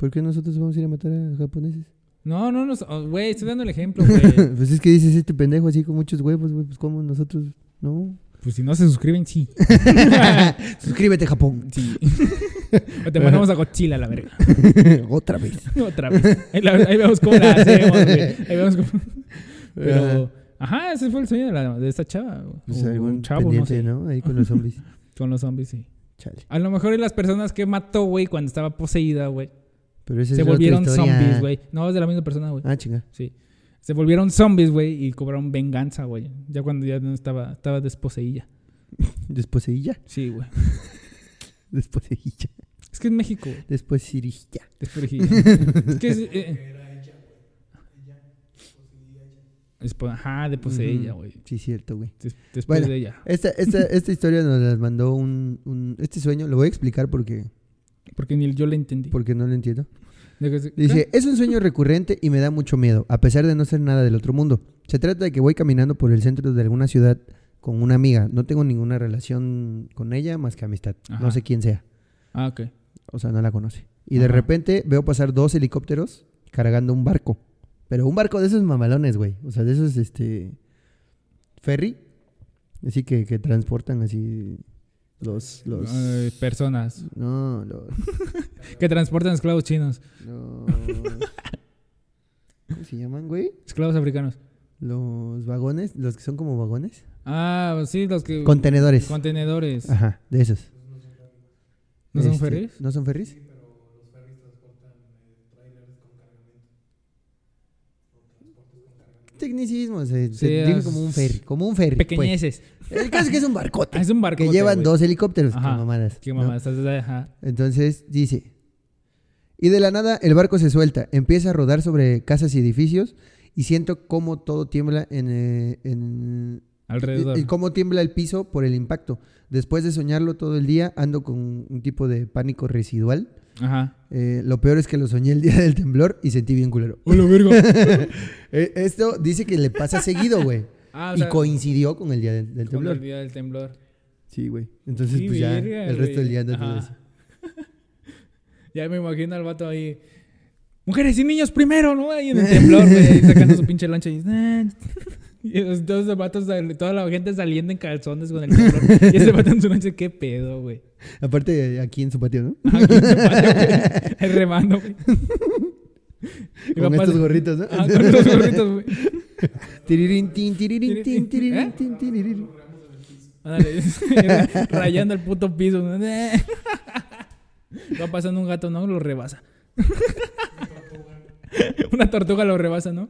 ¿Por qué nosotros vamos a ir a matar a japoneses? No, no, no, oh, güey, estoy dando el ejemplo, *laughs* güey. pues es que dices este pendejo así con muchos huevos, güey. Pues como nosotros. No. Pues si no se suscriben, sí. *laughs* Suscríbete, Japón. Sí. *laughs* o te mandamos a Godzilla la verga. Otra vez. Otra vez. Ahí, la- ahí vemos cómo la hacemos, güey. Ahí vemos cómo. Pero, ajá, ese fue el sueño de, la, de esta chava. Pues o algún chavo, no sé. ¿no? Ahí con los zombies. Con los zombies, sí. Chale. A lo mejor y las personas que mató, güey, cuando estaba poseída, güey, Pero esa se es volvieron zombies, güey. No, es de la misma persona, güey. Ah, chinga. Sí. Se volvieron zombies, güey, y cobraron venganza, güey. Ya cuando ya no estaba, estaba desposeída. *laughs* Desposeilla. Sí, güey. *laughs* Desposeilla. Es que es México, güey. Desposeilla. Desposeída. *laughs* es que es... eh, po- ajá, de poseída, Ujú. güey. Sí, cierto, güey. Des- después Bueno. de ella. Esta, esta, esta historia nos la mandó un, un- Este sueño, lo voy a explicar porque, Porque ni yo le entendí. porque no lo entiendo. Dice, es un sueño recurrente y me da mucho miedo, a pesar de no ser nada del otro mundo. Se trata de que voy caminando por el centro de alguna ciudad con una amiga. No tengo ninguna relación con ella más que amistad. Ajá. No sé quién sea. Ah, ok. O sea, no la conoce. Y de repente veo pasar dos helicópteros cargando un barco. Pero un barco de esos mamalones, güey. O sea, de esos, este... Ferry. Así que, que transportan así los... los Eh, personas No, los... *laughs* que transportan esclavos chinos, los- ¿Cómo se llaman, güey? esclavos africanos. Los vagones, los que son como vagones. Ah, sí, los que... Contenedores. Contenedores. Ajá, de esos. ¿No son Este, ferries? ¿No son ferries? Tecnicismos, eh, Sí, se dijo es- como un ferry, como un ferry. pues. Pequeñeces. Caso es que es un barcote. Ah, es un barco. que llevan dos helicópteros, Ajá, qué mamadas. Qué ¿no? mamadas. Ajá. Entonces dice, y de la nada el barco se suelta, empieza a rodar sobre casas y edificios y siento cómo todo tiembla en, eh, en- Alrededor. y, y cómo tiembla el piso por el impacto. Después de soñarlo todo el día, ando con un tipo de pánico residual. Ajá. Eh, lo peor es que lo soñé el día *laughs* del temblor y sentí bien culero. ¡Hola, verga! *laughs* Eh, Esto dice que le pasa seguido, güey. Ah, o y sea, coincidió con el día del, del con temblor. el día del temblor. Sí, güey. Entonces, Sí, pues ya, el resto güey. del día anda eso. *laughs* Ya me imagino al vato ahí. Mujeres y niños primero, ¿no? Ahí en el temblor, güey. Sacando su pinche lancha y. *laughs* Y los- todos los vatos, sal- toda la gente saliendo en calzones con el temblor. Y ese vato en su lancha, ¿qué pedo, güey? Aparte, aquí en su patio, ¿no? Aquí en su patio, güey. *laughs* Ahí remando, güey. Y *laughs* Con va estos gorritos, ¿no? Ah, con estos gorritos, güey. *laughs* Tin, tirirín, tin, tirirín, ¿Eh? tin, tirirín. Ándale, *laughs* rayando el puto piso. Va pasando un gato, ¿no? Lo rebasa. *laughs* Una tortuga lo rebasa, ¿no?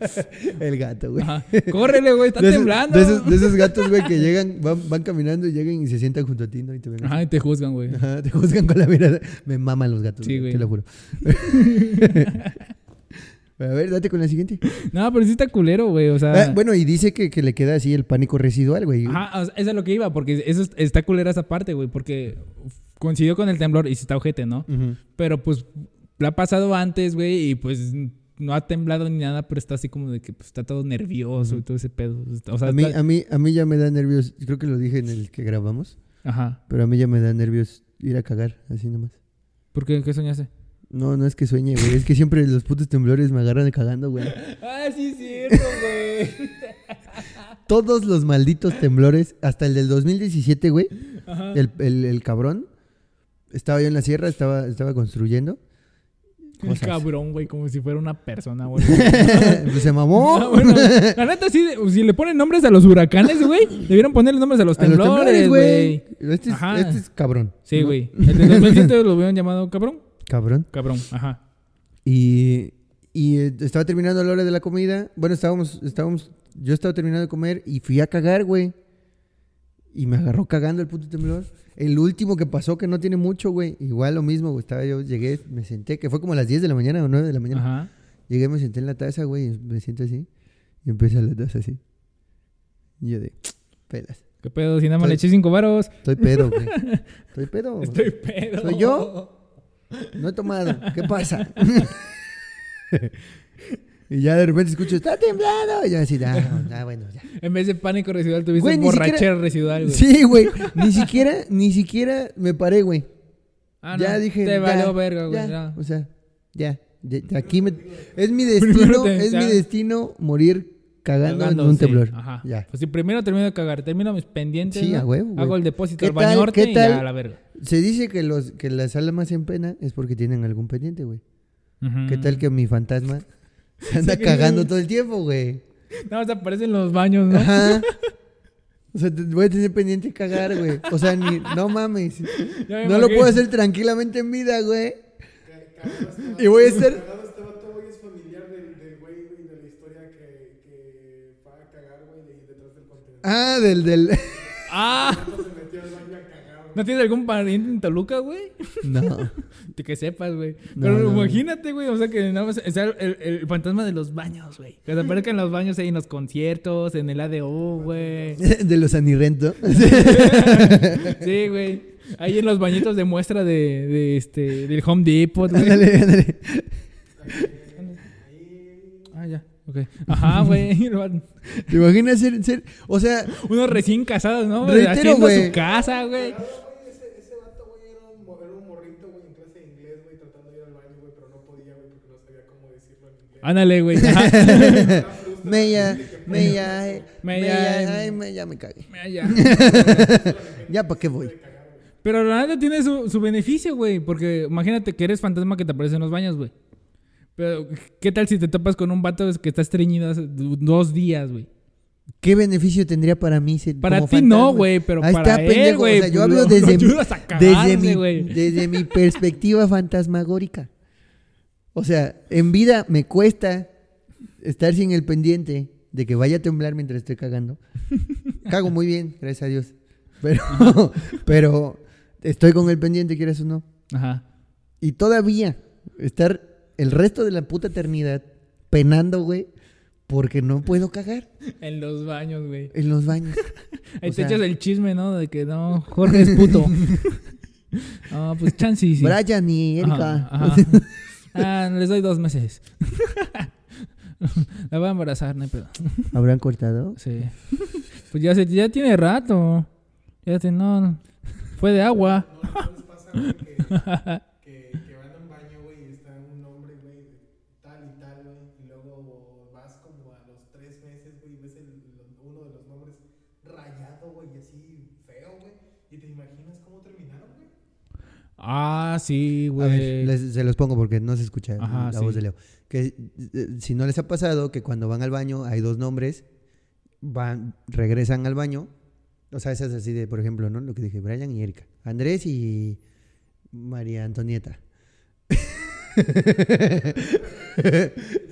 *laughs* El gato, güey. Ajá. Córrele, güey, está De esos- temblando. De esos, de esos *laughs* gatos, güey, que llegan, van, van caminando y llegan y se sientan junto a ti, ¿no? Y te ven. Ajá, y te juzgan, güey. Ajá, te juzgan con la mirada. Me maman los gatos, Sí, güey, te lo juro. A ver, date con la siguiente. No, pero sí está culero, güey. O sea. Ah, bueno, y dice que, que le queda así el pánico residual, güey. Ajá, o sea, eso es lo que iba, porque eso es- está culera esa parte, güey. Porque coincidió con el temblor y sí está ojete, ¿no? Pero pues la ha pasado antes, güey, y pues no ha temblado ni nada, pero está así como de que pues, está todo nervioso y todo ese pedo. O sea, a, mí, está- a, mí, a mí ya me da nervios, creo que lo dije en el que grabamos, Ajá. pero a mí ya me da nervios ir a cagar, así nomás. ¿Por qué? ¿Qué soñaste? No, no es que sueñe, güey, es que siempre los putos temblores me agarran cagando, güey. *laughs* Ah, sí, es cierto, güey. *laughs* Todos los malditos temblores, hasta el del 2017, güey, Ajá. el, el, el cabrón, estaba yo en la sierra, estaba, estaba construyendo. *laughs* Cosas. cabrón, güey, como si fuera una persona, güey. *laughs* pues se mamó. Bueno, la neta, sí, si le ponen nombres a los huracanes, güey, debieron ponerle nombres a los temblores, güey. Este, es- este es cabrón. Sí, ¿no? güey. El de 2007 lo hubieran llamado cabrón. Cabrón. Cabrón, ajá. Y, y eh, estaba terminando la hora de la comida. Bueno, estábamos, estábamos, yo estaba terminando de comer y fui a cagar, güey. Y me agarró cagando el puto temblor. El último que pasó, que no tiene mucho, güey. Igual lo mismo, güey. Estaba yo, llegué, me senté, que fue como a las 10 de la mañana o 9 de la mañana. Ajá. Llegué, me senté en la taza, güey. Me siento así. Y empieza la taza así. Y yo de, pelas. ¿Qué pedo? Si nada más le eché cinco varos. Estoy pedo, güey. *laughs* Estoy pedo. Estoy pedo. ¿Soy yo? No he tomado. ¿Qué pasa? *laughs* Y ya de repente escucho, está temblando. Y yo así, ah, ah, bueno, ya. En vez de pánico residual, tuviste Güey, borrachera siquiera- residual, güey. Sí, güey. Ni siquiera, ni siquiera me paré, güey. Ah, ya no, dije. Te ya, valió verga, güey. ya. O sea, ya. de- de aquí me- es mi destino, te- es ya. mi destino morir cagando, Cagando, en un sí, temblor. Ajá. Ya. Pues sí, primero termino de cagar, termino mis pendientes. Sí, ¿no? a huevo, güey. Hago el depósito ¿Qué al qué y ya a la verga. Se dice que los que las almas en pena es porque tienen algún pendiente, güey. Ujú. ¿Qué tal que mi fantasma se anda Sí, que- cagando todo el tiempo, güey? Nada más aparecen los baños, ¿no? Ajá. O sea, te- voy a tener pendiente cagar, güey. O sea, ni, no mames. *laughs* No lo puedo hacer tranquilamente en vida, güey. Y voy a estar- Cagado vato, güey, es familiar del, del güey, güey, de la historia que, que fue a cagar, güey, de ahí detrás del contenedor. Ah, del, del. ¡Ah! Entonces se metió al baño a cagar, güey. ¿No tienes algún pariente en Toluca, güey? No. *laughs* De que sepas, güey. No, Pero no. imagínate, güey. O sea, que nada más está el, el- el fantasma de los baños, güey. Que se aparezca en los baños ahí en los conciertos, en el ADO, güey. *laughs* De los anirrento. *laughs* Sí, güey. Ahí en los bañitos de muestra de, de este, del Home Depot, güey. Ándale, ándale. Ah, ya. Ok. Ajá, *laughs* güey. *laughs* ¿Te imaginas ser, ser- O sea, Unos recién casados, ¿no? Reitero, Haciendo güey. su casa, güey. Cagado, güey, ese, ese vato, güey, era un, mo- era un morrito, güey, en clase de inglés, güey, tratando de ir al baño, güey, pero no podía, güey, porque no sabía cómo decirlo en inglés. Ándale, güey. *laughs* Ajá. me ya, me ya, Me me ya- ya, ay, me ya me cagué. Ah, ya. Ya, ¿para qué voy? Pero la neta tiene su, su beneficio, güey. Porque imagínate que eres fantasma que te aparece en los baños, güey. Pero, ¿qué tal si te topas con un vato que está estreñido hace dos días, güey? ¿Qué beneficio tendría para mí ser Para ti no, güey, pero Ahí para está, él, pendejo. güey. o sea, yo pues, hablo lo- lo desde, mi- desde, mi, desde mi perspectiva fantasmagórica. O sea, en vida me cuesta estar sin el pendiente de que vaya a temblar mientras estoy cagando. Cago muy bien, gracias a Dios. Pero, *laughs* pero estoy con el pendiente, quieras o no. Ajá. Y todavía estar el resto de la puta eternidad penando, güey, porque no puedo cagar En los baños, güey. en los baños. *laughs* Ahí O te sea- echas el chisme, ¿no? De que no, Jorge es puto. *laughs* Ah, pues chance sí. Brian y Erika. Ajá, ajá. *laughs* Ah, les doy dos meses. La voy a embarazar, no hay pedo. ¿Habrán cortado? Sí. Pues ya, se, ya tiene rato. Ya te, no, fue de agua. ¿No, no les pasa, güey, que, que, que van a un baño, güey, y está un hombre, güey, de tal y tal, güey, y luego vas como a los tres meses, güey, y ves el, lo- uno de los nombres rayado, güey, y así feo, güey, y te imaginas cómo terminaron, güey. Ah, sí, A ver, güey. les- se los pongo porque no se escucha Ajá, la sí. voz de Leo. Que eh, si no les ha pasado que cuando van al baño hay dos nombres, van, regresan al baño. O sea, esas así de, por ejemplo, ¿no? Lo que dije, Brian y Erika. Andrés y María Antonieta. *laughs*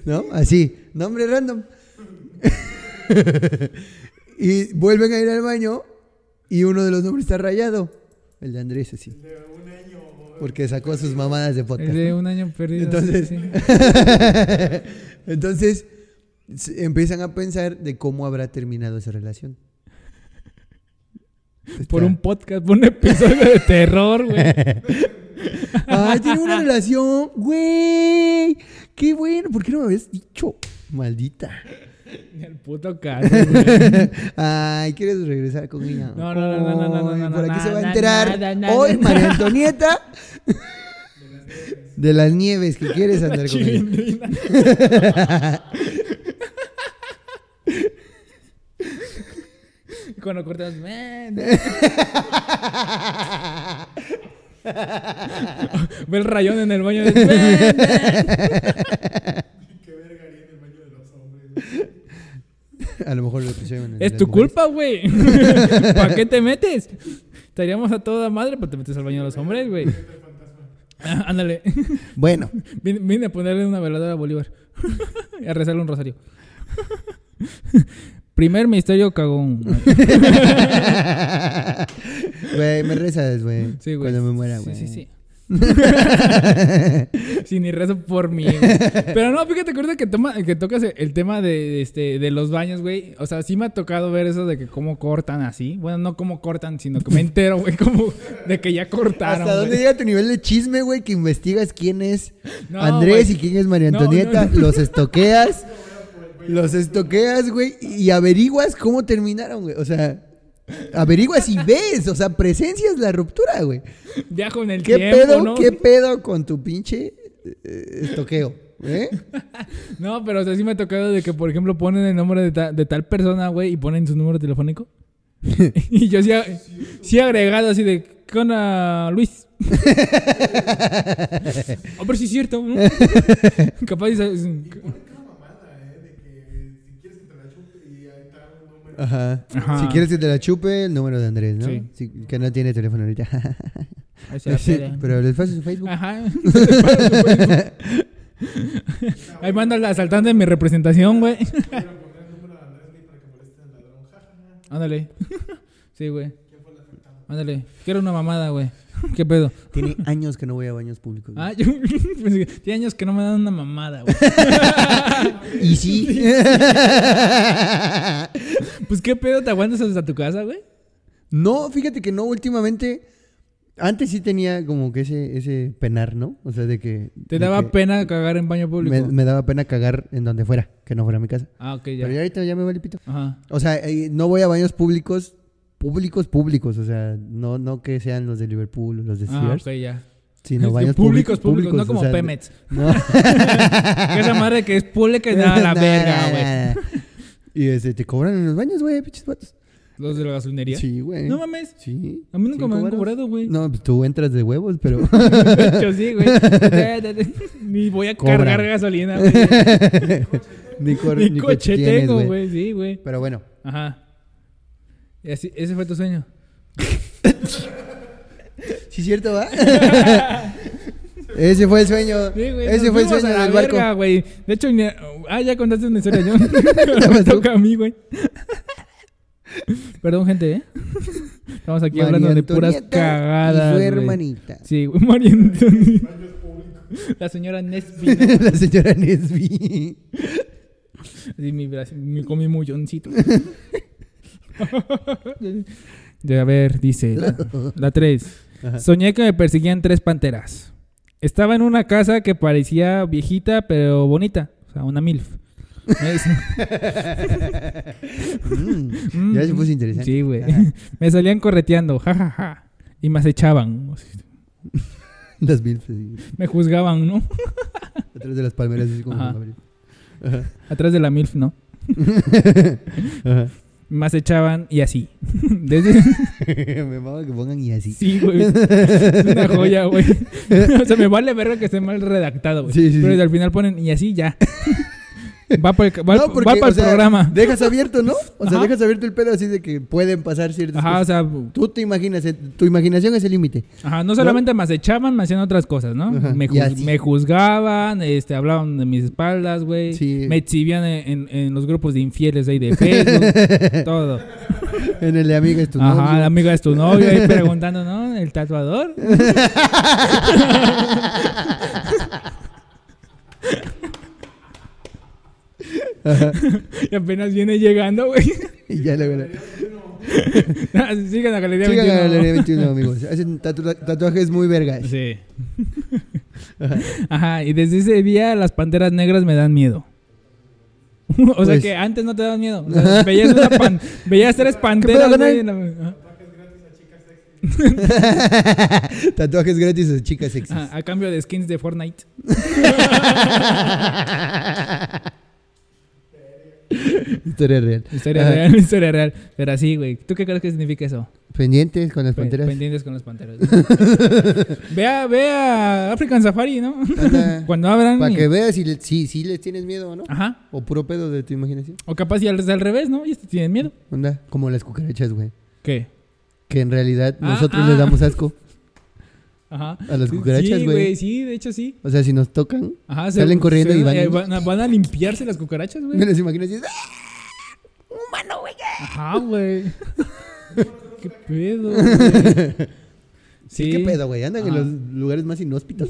¿No? Así, nombre random. *laughs* y vuelven a ir al baño y uno de los nombres está rayado. El de Andrés, así. Porque sacó sus mamadas de podcast. De un año perdido. Entonces, sí, sí. *laughs* entonces empiezan a pensar de cómo habrá terminado esa relación. *laughs* Por un podcast, por un episodio de terror, güey. *laughs* Ay, tiene una relación, güey. Qué bueno. ¿Por qué no me habías dicho? Maldita. El puto caso, güey. Ay, ¿quieres regresar con ella? No, no, no, no, no, no, no, no, Por aquí se va a enterar hoy. María Antonieta de las nieves que quieres andar con ella. *laughs* Cuando cortas, "Man". *laughs* Ve el rayón en el baño. de, "Man, man". *laughs* Qué verga haría en el baño de los hombres, güey. *laughs* A lo mejor lo pusieron en Es tu mujeres. culpa, güey. *laughs* ¿Para qué te metes? Estaríamos a toda madre, pero te metes al baño de los hombres, güey. Ah, Ándale. Bueno, *laughs* Vine, vine a ponerle una veladora a Bolívar. y a rezarle un rosario. Primer misterio cagón. güey, me rezas, güey. Sí, güey. Cuando me muera, Sí, güey. sí, sí. *laughs* Si ni rezo por mí, güey. Pero no, fíjate, acuerdas que, toma, que tocas el tema de, este, de los baños, güey. O sea, sí me ha tocado ver eso de que cómo cortan así. Bueno, no cómo cortan, sino que me entero, güey, como de que ya cortaron. ¿Hasta dónde llega tu nivel de chisme, güey? Que investigas quién es No, Andrés güey. y quién es María Antonieta, no, no. los estoqueas, los estoqueas, güey, y averiguas cómo terminaron, güey. O sea, averiguas y ves, o sea, presencias la ruptura, güey. Viajo en el ¿Qué tiempo, pedo, ¿no? qué pedo con tu pinche eh, estoqueo? ¿Eh? *laughs* No, pero o sea, sí me ha tocado de que, por ejemplo, ponen el nombre de, ta- de tal persona, güey, y ponen su número telefónico. *laughs* y yo sí, ha- sí he agregado así de, ¿qué onda, Luis? A ver si es cierto, ¿no? *laughs* Capaz es- Ajá. Ajá. Si quieres que te la chupe, el número de Andrés, ¿no? Sí. Que no tiene teléfono ahorita. *laughs* Ahí se la Sí, pero les paso su Facebook. Ajá. *laughs* *laughs* Ahí manda al asaltante mi representación, güey. Quiero poner el número de Andrés güey, para que moleste al ladrón. Ja, ja, ja. Ándale. Sí, güey. ¿Quién fue el afectado? Ándale. Quiero una mamada, güey. ¿Qué pedo? Tiene años que no voy a baños públicos. güey. Ah, yo pensé que tiene años que no me dan una mamada, güey. Y sí. Pues qué pedo, ¿te aguantas hasta tu casa, güey? no, fíjate que no, últimamente. Antes sí tenía como que ese, ese penar, ¿no? O sea, de que. ¿Te de daba que pena cagar en baño público? me, me daba pena cagar en donde fuera, que no fuera mi casa. Ah, ok, Pero ya ya. ahorita ya me vale pito. Ajá. O sea, eh, no voy a baños públicos, públicos, públicos. O sea, no, no que sean los de Liverpool o los de Ah, Sears, ok, ya. sino baños públicos, públicos, públicos, no o como sea, Pemex. No. *laughs* Esa madre que es pública y nada, la *laughs* verga, güey. Y este, te cobran en los baños, güey, pinches vatos. Los de la gasolinería. Sí, güey. No mames. Sí. A mí nunca me han cobrado, güey. No, pues tú entras de huevos, pero. *laughs* Yo sí, güey. *laughs* Ni voy a Cobran. cargar gasolina, güey. *laughs* ni, cor- Ni ni coche tengo, güey. Sí, güey. Pero bueno. Ajá. Y así, ese fue tu sueño. ¿Sí cierto, va? Ese fue el sueño. Sí, güey. Ese fue el sueño del barco. verga, güey. De hecho, ni- ah, ya contaste una historia yo. *laughs* *laughs* Me toca a mí, güey. Perdón, gente, ¿eh? Estamos aquí hablando de puras Antonieta cagadas. Y su güey. hermanita. Sí, güey, María Antonieta. La señora Nesby, ¿no? *laughs* La señora Nesby. Así mi, mi, con mi mulloncito. A ver, dice la 3. Ajá. Soñé que me perseguían tres panteras. Estaba en una casa que parecía viejita pero bonita. O sea, una MILF. *laughs* Mm, Mm, Ya se puso interesante. Sí, güey. *laughs* Me salían correteando, jajaja. Y me acechaban. *laughs* Las mil. sí. Me juzgaban, ¿no? Atrás de las palmeras, así como. Ajá. Ajá. Atrás de la MILF, ¿no? Ajá. Me acechaban y así. *laughs* Desde... *laughs* Me mama que pongan y así. Sí, güey. Es una joya, güey. *laughs* O sea, me vale verga que esté mal redactado, güey. Sí, sí, Pero sí. al final ponen y así ya. Va para el, va, No, porque, va para o el sea, programa. Dejas abierto, ¿no? O sea, Ajá. dejas abierto el pedo así de que pueden pasar ciertas Ajá, o cosas. sea, Tú te imaginas, eh, tu imaginación es el límite. ajá, no solamente me acechaban, me hacían otras cosas, ¿no? Ajá, Me, juz- juzgaban, este, hablaban de mis espaldas, güey. Sí. Me exhibían en, en- en los grupos de infieles ahí de Facebook, *laughs* todo. En el de amiga es tu Ajá, novio. la amiga es tu novio ahí preguntando, ¿no? El tatuador. *laughs* *laughs* *laughs* y apenas viene llegando, güey. *laughs* Y ya la verdad. Sigan la galería Sigan a 21. Galería 21, amigos. Hacen tatu- tatuajes muy vergas. Sí. *laughs* Ajá, y desde ese día las panteras negras me dan miedo. o sea Pues- que antes no te daban miedo. O sea, veías, una pan- veías tres panteras, güey, Tatuajes gratis a chicas sexys. ajá, a cambio de skins de Fortnite. Historia real. Historia Ajá. real, *laughs* historia real. Pero así, güey. ¿Tú qué crees que significa eso? Pendientes con las panteras. Pendientes con los panteros. *laughs* ve, a, ve a African Safari, ¿no? Anda, *laughs* Cuando abran. Para y- que veas si, si, si les tienes miedo o no. Ajá. O puro pedo de tu imaginación. O capaz y al, al revés, ¿no? Y este tienen miedo. Anda, como las cucarachas, güey. ¿Qué? Que en realidad Ah, nosotros ah. les damos asco Ajá. a las Sí, cucarachas, Sí, güey. Sí, de hecho sí. O sea, si nos tocan, Ajá. Salen corriendo y van- eh, van, a, van a limpiarse las cucarachas, güey. *laughs* me las imagino así. ¡ah! Ajá, güey. *laughs* ¿Qué pedo? güey? Sí, *laughs* Sí. qué pedo, güey. Andan en los lugares más inhóspitos.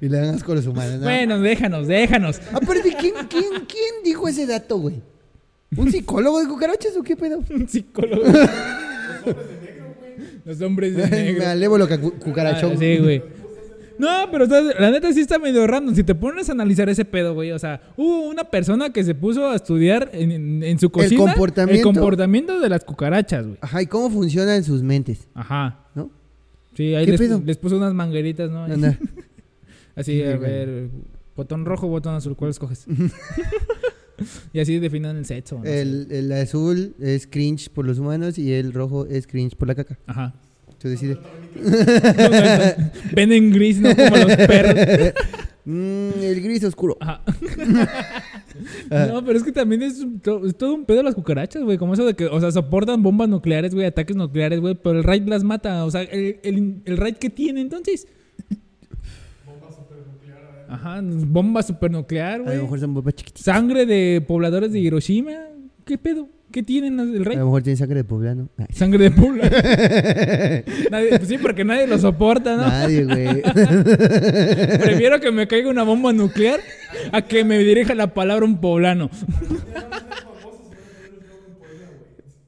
y le dan asco a los humanos. ¿no? Bueno, déjanos, déjanos. Aparte, ¿quién, quién, ¿quién dijo ese dato, güey? ¿Un psicólogo de cucarachas o qué pedo? Un psicólogo. Los hombres de negro. Malévolo cu- cucarachón. Ah, sí, güey. No, pero la neta sí está medio random. Si te pones a analizar ese pedo, güey. O sea, hubo una persona que se puso a estudiar en, en- en su cocina comportamiento. el comportamiento de las cucarachas, güey. Ajá, ¿y cómo funcionan sus mentes? Ajá. ¿No? Sí, ahí ¿Qué les, pedo? les puso unas mangueritas, ¿no? Anda. *laughs* Así, a ver, botón rojo, botón azul, ¿cuál escoges? *laughs* *laughs* y así definen el sexo. ¿no? El, el azul es cringe por los humanos y el rojo es cringe por la caca. Ajá. Tú decides. *laughs* *laughs* Ven en gris, ¿no? Como los perros. Mm, el gris oscuro. Ajá. No, pero es que también es, es todo un pedo las cucarachas, güey. Como eso de que, o sea, soportan bombas nucleares, güey, ataques nucleares, güey, pero el raid las mata. O sea, el, el, el raid que tiene entonces. Ajá, bomba supernuclear, A lo güey. mejor son bombas chiquititas. Sangre de pobladores de Hiroshima. ¿Qué pedo? ¿Qué tienen el A raid? lo mejor tiene sangre de poblano. Ay. *laughs* Sangre de. *laughs* Nadie- pues sí, porque nadie lo soporta, ¿no? Nadie, güey. *laughs* Prefiero que me caiga una bomba nuclear a que me dirija la palabra un poblano.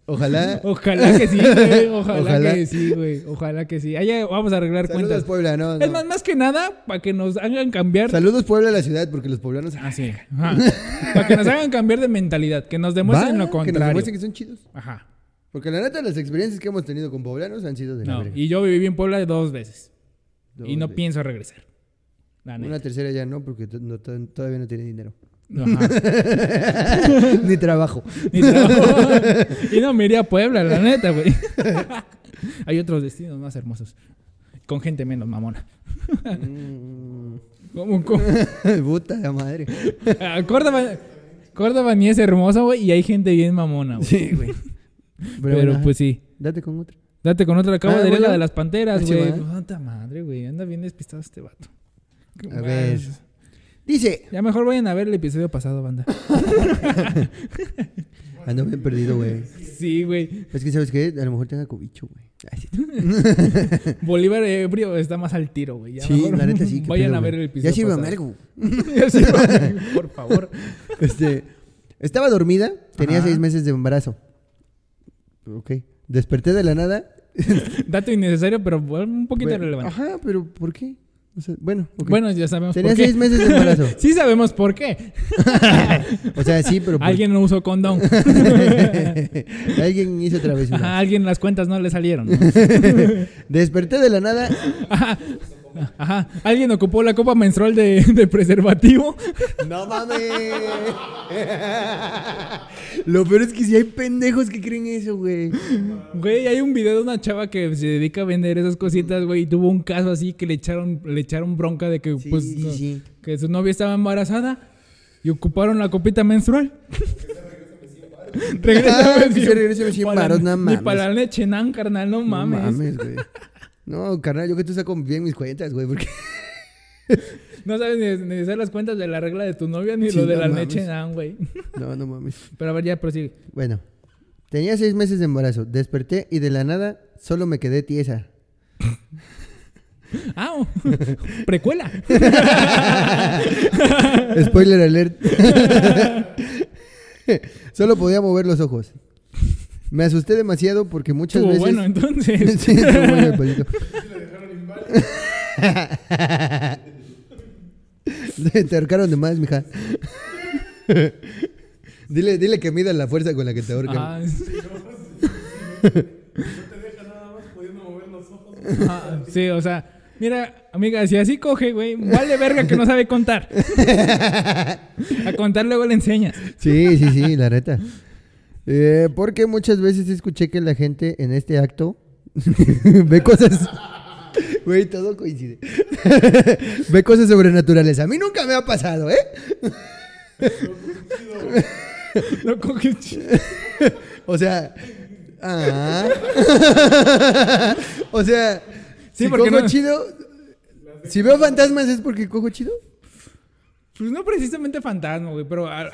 Ojalá. Ojalá que sí, güey. Ojalá, Ojalá. que sí, güey. Ojalá que sí. Ahí vamos a arreglar Saludos cuentas. Puebla, no, no. Es más, más que nada, para que nos hagan cambiar. Saludos Puebla a la ciudad, porque los poblanos. Ah, sí. Para que nos hagan cambiar de mentalidad. Que nos demuestren Va, lo Que nos contrario. demuestren que son chidos. Ajá. Porque la neta, las experiencias que hemos tenido con poblanos han sido de la No, verga. y yo viví en Puebla dos veces. Dos y no veces. pienso regresar. La Una tercera ya no, porque no- todavía no tiene dinero. *laughs* Ni trabajo. Ni trabajo. y no me iría a Puebla, la neta, güey. *laughs* Hay otros destinos más hermosos. Con gente menos mamona. Mm. Como, como- *laughs* Puta la madre. Ah, Córdoba, Córdoba ni es hermosa, güey, y hay gente bien mamona, güey. Sí, güey. Pero, pues sí. Date con otra. Date con otra. Acabo Ah, de leer la de las panteras, Ah, güey. Puta madre, güey. Anda bien despistado este vato. A ver. Dice. Ya mejor vayan a ver el episodio pasado, banda. *laughs* Ando bien perdido, güey. Sí, güey. Es que, ¿sabes qué? A lo mejor tenga cobicho, güey. *laughs* Bolívar ebrio está más al tiro, güey. Ya Sí, mejor la neta sí. Vayan pedo, a ver el episodio Ya sirve amargo. *laughs* Ya sírvame, por favor. Este, estaba dormida, tenía Ajá. seis meses de embarazo. Ok. Desperté de la nada. Dato innecesario, pero un poquito Bueno, relevante. Ajá, pero ¿por qué? O sea, bueno, ok. Bueno, ya sabemos tenía por qué. seis meses de embarazo. *laughs* Sí sabemos por qué. *laughs* O sea, sí, pero. por- Alguien no usó condón. *laughs* Alguien hizo travesura. Ajá, alguien las cuentas no le salieron. ¿no? Desperté de la nada. Ajá. *laughs* Ajá. Alguien ocupó la copa menstrual de, de preservativo. *laughs* ¡No mames! Lo peor es que si hay pendejos que creen eso, güey. Güey, hay un video de una chava que se dedica a vender esas cositas, güey, y tuvo un caso así que le echaron, le echaron bronca de que, Sí, pues, sí, no- sí. que su novia estaba embarazada y ocuparon la copita menstrual. *laughs* Regrésame Ah, regrese 100 Pa' la- varos, no Ni mames. para la leche, nan, carnal, no mames. No mames, güey. No, carnal, yo que tú saco bien mis cuentas, güey, porque... *laughs* No sabes ni, ni hacer las cuentas de la regla de tu novia ni Sí, lo de no la mames. leche, güey. *laughs* No, no mames. Pero a ver, ya prosigue. Bueno, tenía seis meses de embarazo. Desperté y de la nada solo me quedé tiesa. *laughs* Ah, oh, precuela. Spoiler alert. Solo podía mover los ojos. Me asusté demasiado porque muchas Estuvo veces... bueno, entonces. *laughs* Sí, estuvo bueno el. *laughs* *laughs* Te ahorcaron de más, mija. dile, dile que mida la fuerza con la que te ahorcan. Ah, No te deja nada más pudiendo mover los ojos. ah, sí, o sea, mira, amiga, si así coge, güey, vale verga que no sabe contar. A contar luego le enseñas. Sí, sí, sí, la neta. Eh, porque muchas veces escuché que la gente en este acto *laughs* ve cosas. Güey, todo coincide. *laughs* ve cosas sobrenaturales. A mí nunca me ha pasado, ¿eh? *laughs* No. O sea. Ah. o sea. Sí, si porque cojo no- chido. Si veo fantasmas es porque cojo chido. Pues no precisamente fantasma, güey, pero. a-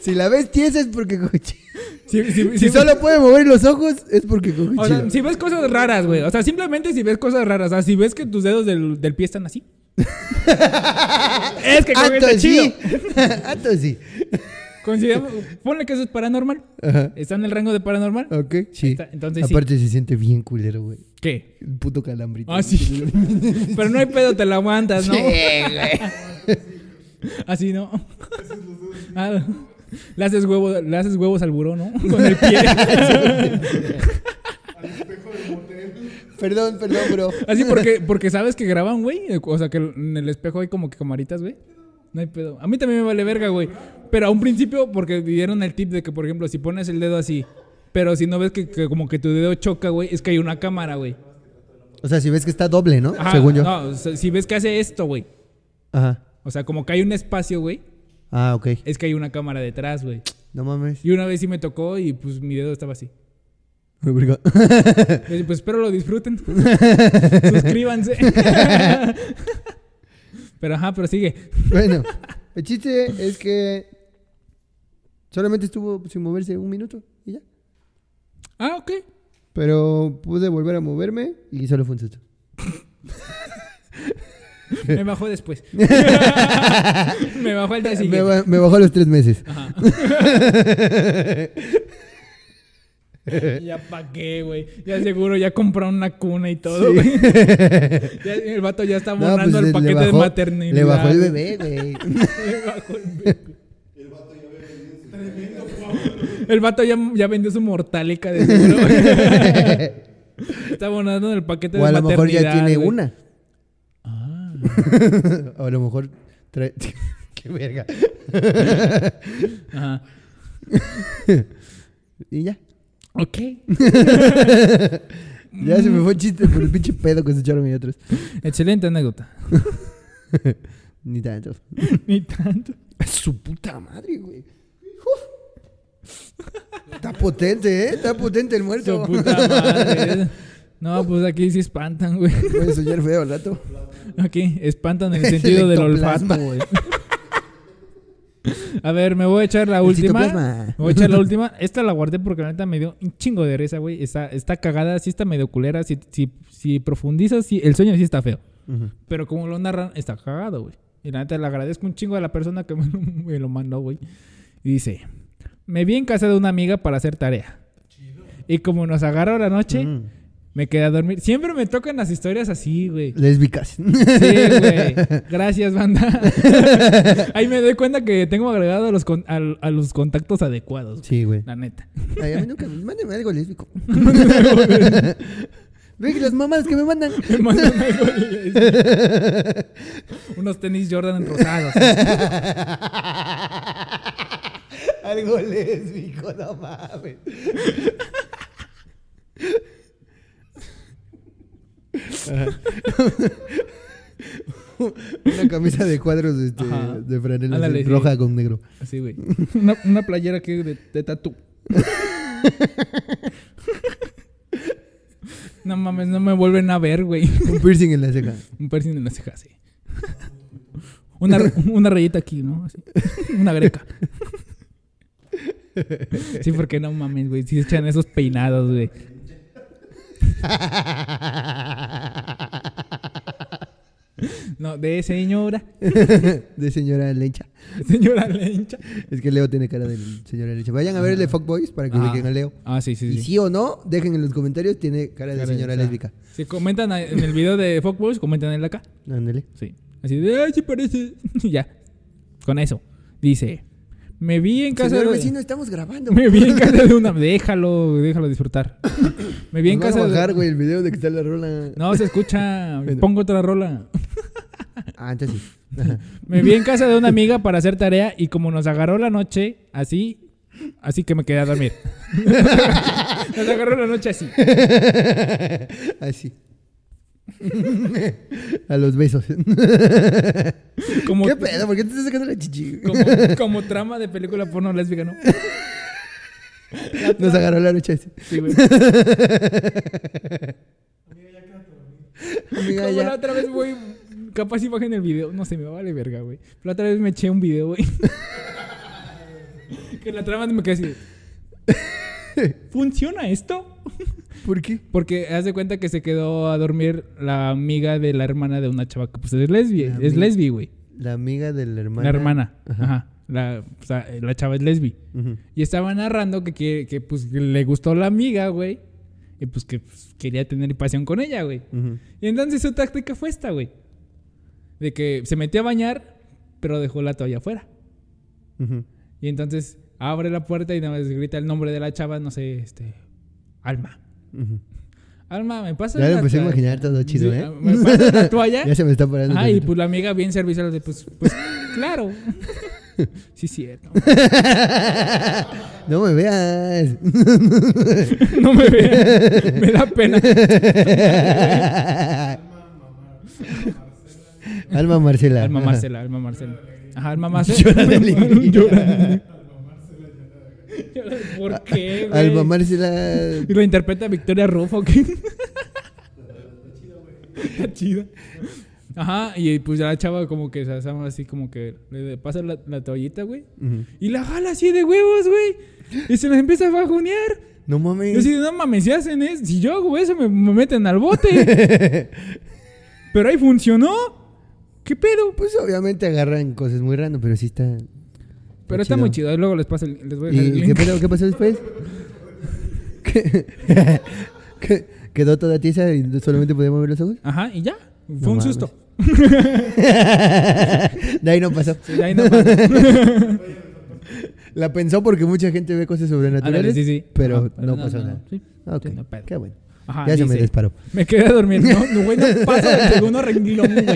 si la ves tiesa es porque chido. Si, si- Si si- solo puede mover los ojos, es porque coge o sea, chido. si ves cosas raras, güey. O sea, simplemente si ves cosas raras. O sea, si ves que tus dedos del, del pie están así. *laughs* es que cogiste entonces chido. *laughs* sí. Consideramos- ponle que eso es paranormal. Ajá. Está en el rango de paranormal. Ok, sí. está, entonces sí. Aparte se siente bien culero, güey. ¿Qué? El puto calambrito. Ah, sí. *laughs* Pero no hay pedo, te la aguantas, ¿no? *laughs* Así, ¿no? Ah, le haces huevo, le haces huevos al buró, ¿no? *laughs* Con el pie. Al espejo del motel. Perdón, perdón, bro. Así porque, porque sabes que graban, güey. O sea, que en el espejo hay como que camaritas, güey. No hay pedo. A mí también me vale verga, güey. Pero a un principio, porque dieron el tip de que, por ejemplo, si pones el dedo así, pero si no ves que, que como que tu dedo choca, güey, es que hay una cámara, güey. O sea, si ves que está doble, ¿no? Ajá, Según yo. No, si ves que hace esto, güey. Ajá. O sea, como que hay un espacio, güey. Ah, ok. Es que hay una cámara detrás, güey. No mames. Y una vez sí me tocó y pues mi dedo estaba así. Pues espero lo disfruten. *laughs* Suscríbanse. *laughs* pero ajá, pero sigue. *laughs* bueno, el chiste es que solamente estuvo sin moverse un minuto y ya. Ah, ok. Pero pude volver a moverme y solo fue un susto. *laughs* Me bajó después. *laughs* me bajó el día Me, siguiente. me bajó a los tres meses. Ajá. *laughs* ya pa' qué, güey. Ya seguro ya compraron una cuna y todo, güey. *laughs* El vato ya está No, borrando pues, el paquete de maternidad. Le bajó el bebé, *laughs* güey. Le bajó el bebé. El vato ya, ya vendió su mortálica de seguro. Está abonando el paquete o de a lo mejor maternidad. ya tiene una. Ah. o a lo mejor trae... Qué verga. Ajá. Y ya. Ok. *laughs* Ya se me fue el chiste por el pinche pedo que se echaron ahí atrás. Excelente anécdota. *laughs* Ni tanto. *laughs* Ni tanto. Su puta madre, güey. Está potente, ¿eh? Está potente el muerto. Su puta madre. No, pues aquí sí espantan, güey. Puede soñar feo al rato. Aquí espantan en el sentido del olfato, güey. A ver, me voy a echar la El última. citoplasma. Me voy a echar la *laughs* última. Esta la guardé porque la neta me dio un chingo de risa, güey. Está, está cagada, sí está medio culera. Si, si, si profundizas, sí, el sueño sí está feo. Pero como lo narran, está cagado, güey. Y la neta le agradezco un chingo a la persona que *laughs* me lo, me lo mandó, güey. Y dice: Me vi en casa de una amiga para hacer tarea. Y como nos agarró la noche, Mm. Me quedé a dormir. Siempre me tocan las historias así, güey. Lésbicas. Sí, güey. Gracias, banda. *laughs* Ahí me doy cuenta que tengo agregado a los, con- a los contactos adecuados. güey. Sí, güey. La neta. Ay, a mí nunca. Mándeme algo lésbico. *laughs* Que las mamás que me mandan. *laughs* Me mandan algo lésbico. Unos tenis Jordan rosados. algo lésbico, no mames. Una camisa de cuadros este, de franela sí. roja con negro. Así, güey. *laughs* Una, una playera que de, de tatú. No mames, no me vuelven a ver, güey. Un piercing en la ceja. Un piercing en la ceja, sí. Una, una rayita aquí, ¿no? Así. Una greca. Sí, porque no mames, güey. Si echan esos peinados, güey. No, de señora. *laughs* de señora Lencha. Señora lencha. Es que Leo tiene cara de señora Lencha. Vayan a ver el de Fuckboys para que Ah. ubiquen a Leo. Ah, sí, sí, Y sí. sí o no, dejen en los comentarios, tiene cara de Cara de- señora lésbica. Si comentan en el video de Fuckboys, comentan en acá. Ándale. Sí. Así de, ay, sí parece. *laughs* ya. Con eso. Dice, me vi en casa Señor de... vecino, estamos grabando. Me vi en casa de una... *laughs* Déjalo, déjalo disfrutar. Me vi en van casa a bajar, de... güey, el video de que está la rola. No, se escucha. Bueno. Pongo otra rola. Ah, entonces sí. *laughs* Me vi en casa de una amiga para hacer tarea y como nos agarró la noche, así... Así que me quedé a dormir. *laughs* nos agarró la noche así. Así. *laughs* a los besos. *laughs* Como, ¿Qué pedo? ¿Por qué te estás sacando la chichi? como, *laughs* como trama de película porno lésbica, ¿no? Nos agarró la noche así. Sí, güey. Amiga, Como ya. la otra vez, güey. Capaz si bajen el video. No sé, me vale verga, güey. La otra vez me eché un video, güey. que la trama me quedé así. ¿Funciona esto? ¿Por qué? Porque haz de cuenta que se quedó a dormir la amiga de la hermana de una chava que pues es lesbi, La es lesbi, güey. La amiga de la hermana. La hermana. Ajá. Ajá. La, o sea, la chava es lesbi. Y estaba narrando que, que pues que le gustó la amiga, güey. Y pues que pues, quería tener pasión con ella, güey. Y entonces su táctica fue esta, güey. De que se metió a bañar, pero dejó la toalla afuera. Y entonces abre la puerta y nada más grita el nombre de la chava, no sé, este. Alma. Alma, me pasa Ya la empecé a imaginar todo chido, Sí, ¿eh? ¿Me pasas la *laughs* toalla? Ya se me está parando. Ah, y pues la amiga bien servicial de pues, pues *laughs* claro. *laughs* sí, cierto. No me veas. No me veas. Me da pena. Alma Marcela. Alma. Marcela, Alma Marcela. Ajá, Alma Marcela. Llora de alegría. Llora. *laughs* ¿Por qué, güey? Alma Marcela. Y lo interpreta Victoria Rufo, ¿qué? Está chida. Ajá, y pues ya la chava como que se asama así como que le pasa la, la toallita, güey. Y la jala así de huevos, güey. Y se las empieza a bajonear. No Yo mames. así, no mames, si hacen eso, si yo hago eso, me, me meten al bote. *laughs* Pero ahí funcionó. ¿Qué pedo? Pues obviamente agarran cosas muy random, pero sí está. Pero está muy chido. Luego les paso el, les voy a dejar el ¿Y qué, link. pedo? ¿Qué pasó después? *laughs* ¿Qué? ¿Qué? ¿Quedó toda tiesa y solamente podíamos ver los ojos? Ajá, y ya. Fue No un mames. susto. *laughs* De ahí no pasó. Sí, de ahí no pasa. *laughs* La pensó porque mucha gente ve cosas sobrenaturales. Ándale, sí, sí. Pero Ajá, no pasó nada. Sí, Ok, sí, no pedo. qué bueno. Ajá, ya se me dice, disparó. Me quedé a dormir. No, no, güey, no paso del segundo renglón, güey.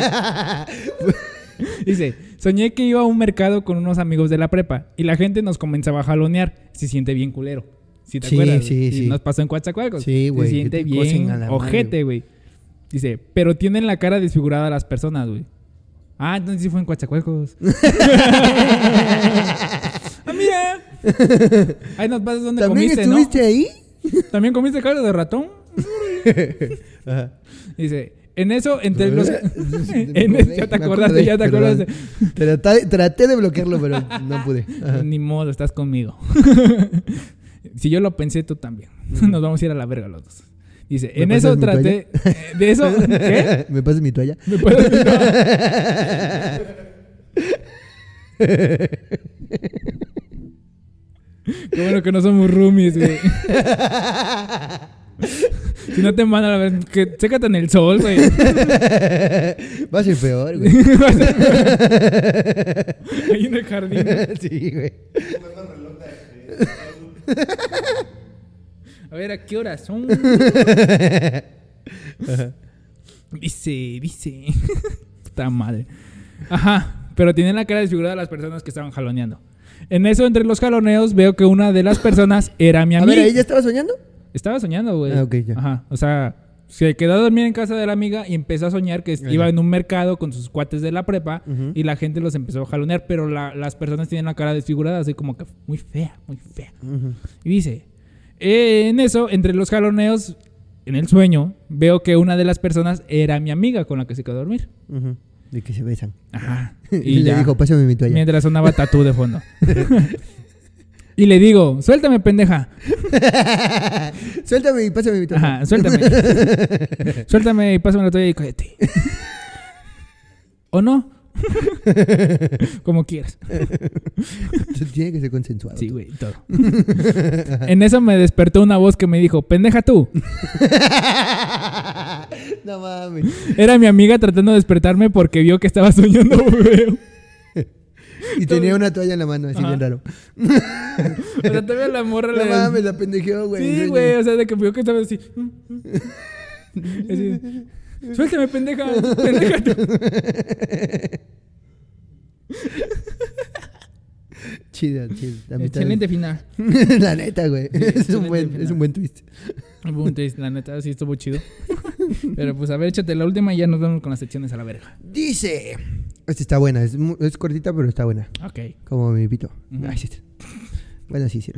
*laughs* Dice, soñé que iba a un mercado con unos amigos de la prepa y la gente nos comenzaba a jalonear. Se siente bien culero. ¿Sí te Sí, acuerdas? sí, sí. Nos pasó en Coatzacoalcos. Sí, güey, Se siente bien ojete, güey. Dice, pero tienen la cara desfigurada las personas, güey. Ah, entonces sí fue en Coatzacoalcos. *laughs* ah, mira. Ahí nos pasas ¿También comiste, estuviste ahí? ¿También comiste carne de ratón? *laughs* Ajá. Dice, en eso, entre los... *laughs* *laughs* en ya te acordaste, ya te acordaste. Traté, traté de bloquearlo, pero no pude. Ajá. Ni modo, estás conmigo. *laughs* si yo lo pensé, tú también. Nos vamos a ir a la verga los dos. Dice, ¿Me en pasas eso mi traté... De eso... ¿Qué? ¿Me pasas mi toalla? ¿Me puedes Qué bueno que no somos roomies, güey. *laughs* si no te mandan a ver, que sécate en el sol, güey. *laughs* Va a ser peor, güey. *laughs* Ahí en el jardín. sí, güey. A ver, ¿a qué horas son? Dice, dice. Puta madre. Ajá. Pero tienen la cara desfigurada de las personas que estaban jaloneando. En eso, entre los jaloneos, veo que una de las personas era mi A amiga. ver, ¿ahí ya estaba soñando? Estaba soñando, güey. Ah, ok, ya. Ajá. O sea, se quedó a dormir en casa de la amiga y empezó a soñar que Ah, iba en un mercado con sus cuates de la prepa Ujú. y la gente los empezó a jalonear, pero la- las personas tienen la cara desfigurada, así como que muy fea, muy fea. Ujú. Y dice, "Eh, en eso, entre los jaloneos, en el sueño, veo que una de las personas era mi amiga con la que se quedó a dormir. Ujú. De que se besan. Ajá. *laughs* Y, Y, le ya, dijo, pásame mi toalla. mientras sonaba tatú de fondo. *laughs* y le digo, suéltame, pendeja. *laughs* Suéltame y pásame mi toalla. Ajá, suéltame. *laughs* suéltame y pásame la toalla y cállate. ¿O no? *laughs* Como quieras. Tiene que ser consensuado. Sí, güey, todo. en eso me despertó una voz que me dijo, pendeja tú. no mames. Era mi amiga tratando de despertarme porque vio que estaba soñando feo. Y tenía una toalla en la mano, así Ajá. bien raro. *laughs* O sea, todavía la morra No le... mames, la pendejeó, güey. Sí, güey, o sea, de que vio que estaba así. *laughs* Así, Suéltame, pendeja. pendeja tú". *laughs* Chido, chido. La Excelente final. la neta, güey. es, un buen, final. es un buen twist. Un twist, la neta, sí estuvo chido. Pero pues a ver, échate la última y ya nos vamos con las secciones a la verga. Dice. Esta está buena. Es, mu- es cortita, pero está buena. Ok. Como mi pito. Ujú. Ay, sí. *laughs* Bueno, sí, sí.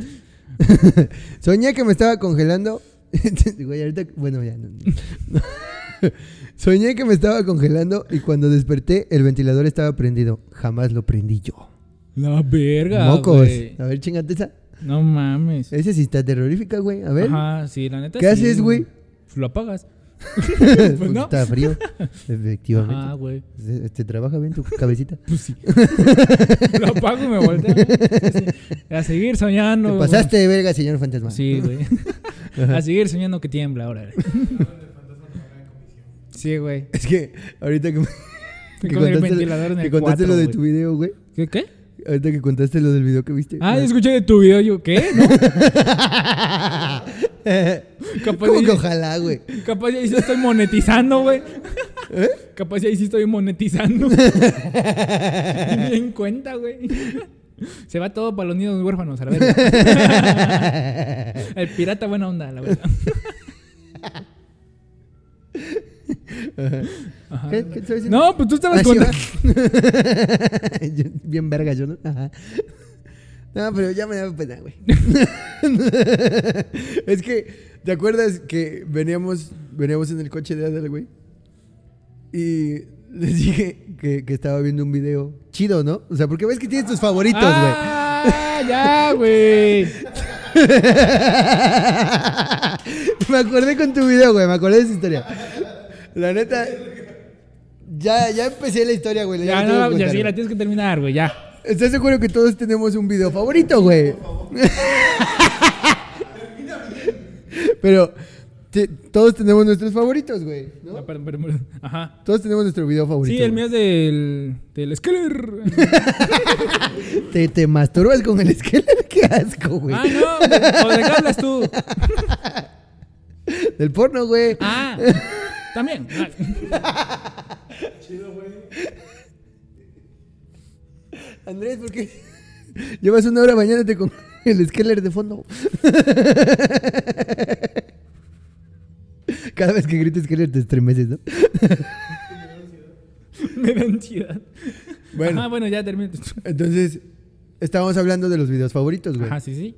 *laughs* Soñé que me estaba congelando. *laughs* Güey, ahorita. Bueno, ya no. no. Soñé que me estaba congelando y cuando desperté, el ventilador estaba prendido. Jamás lo prendí yo. La verga. Mocos. güey. A ver, chingate esa. No mames. Esa sí está terrorífica, güey. A ver. Ajá, sí, la neta. ¿Qué sí, haces, güey? Lo apagas. *laughs* Pues no. Está frío. Efectivamente. Ajá, güey. ¿Te, trabaja bien tu cabecita? *laughs* Pues sí. *laughs* Lo apago y me volteo. A seguir soñando. Te pasaste de verga, señor fantasma. Sí, güey. A seguir soñando que tiembla ahora. Sí, güey. Es que ahorita que, que Con el contaste- ventilador en que el contaste 4, lo de tu video, güey. ¿Qué? ¿Qué? Ahorita que contaste lo del video que viste. Ah, escuché de tu video. Yo, ¿qué? ¿No? *laughs* Capaz ¿Cómo que ojalá, güey? Capaz ya ahí sí estoy monetizando, güey. ¿Eh? Capaz ya ahí sí estoy monetizando. *laughs* Ni en cuenta, güey. Se va todo para los niños huérfanos, a la verga. *laughs* El pirata buena onda, la verdad. Ajá. ¿Qué, ¿Qué estoy? No, pues tú estabas Ah, con... *laughs* Bien verga yo, ¿no? Ajá. No, pero ya me da pena, güey. *laughs* es que, ¿te acuerdas que veníamos, veníamos en el coche de Adel, güey? Y les dije que, que estaba viendo un video chido, ¿no? O sea, porque ves que tienes tus favoritos, güey. ah, ya, güey. *laughs* me acordé con tu video, güey. Me acordé de esa historia. La neta. Ya, ya empecé la historia, güey. Ya, no, ya sí, la tienes que terminar, güey, ya. ¿Estás seguro que todos tenemos un video favorito, güey? *laughs* Pero te- todos tenemos nuestros favoritos, güey. ¿no? Ah, perdón, perdón, perdón. Ajá. Todos tenemos nuestro video favorito. Sí, el mío es del... Del Skeller. *laughs* ¿Te, te masturbas con el esqueleto? Qué asco, güey. Ah, no. ¿O de qué hablas tú? *laughs* Del porno, güey. Ah, también. Ah. Chido, güey. Andrés, ¿por qué *laughs* llevas una hora bañándote con *laughs* el esqueleto de fondo? *laughs* Cada vez que grites esqueleto te estremeces, ¿no? Me da ansiedad. Bueno. Ajá, bueno, ya termino. Entonces, estábamos hablando de los videos favoritos, güey. Ajá, sí, sí.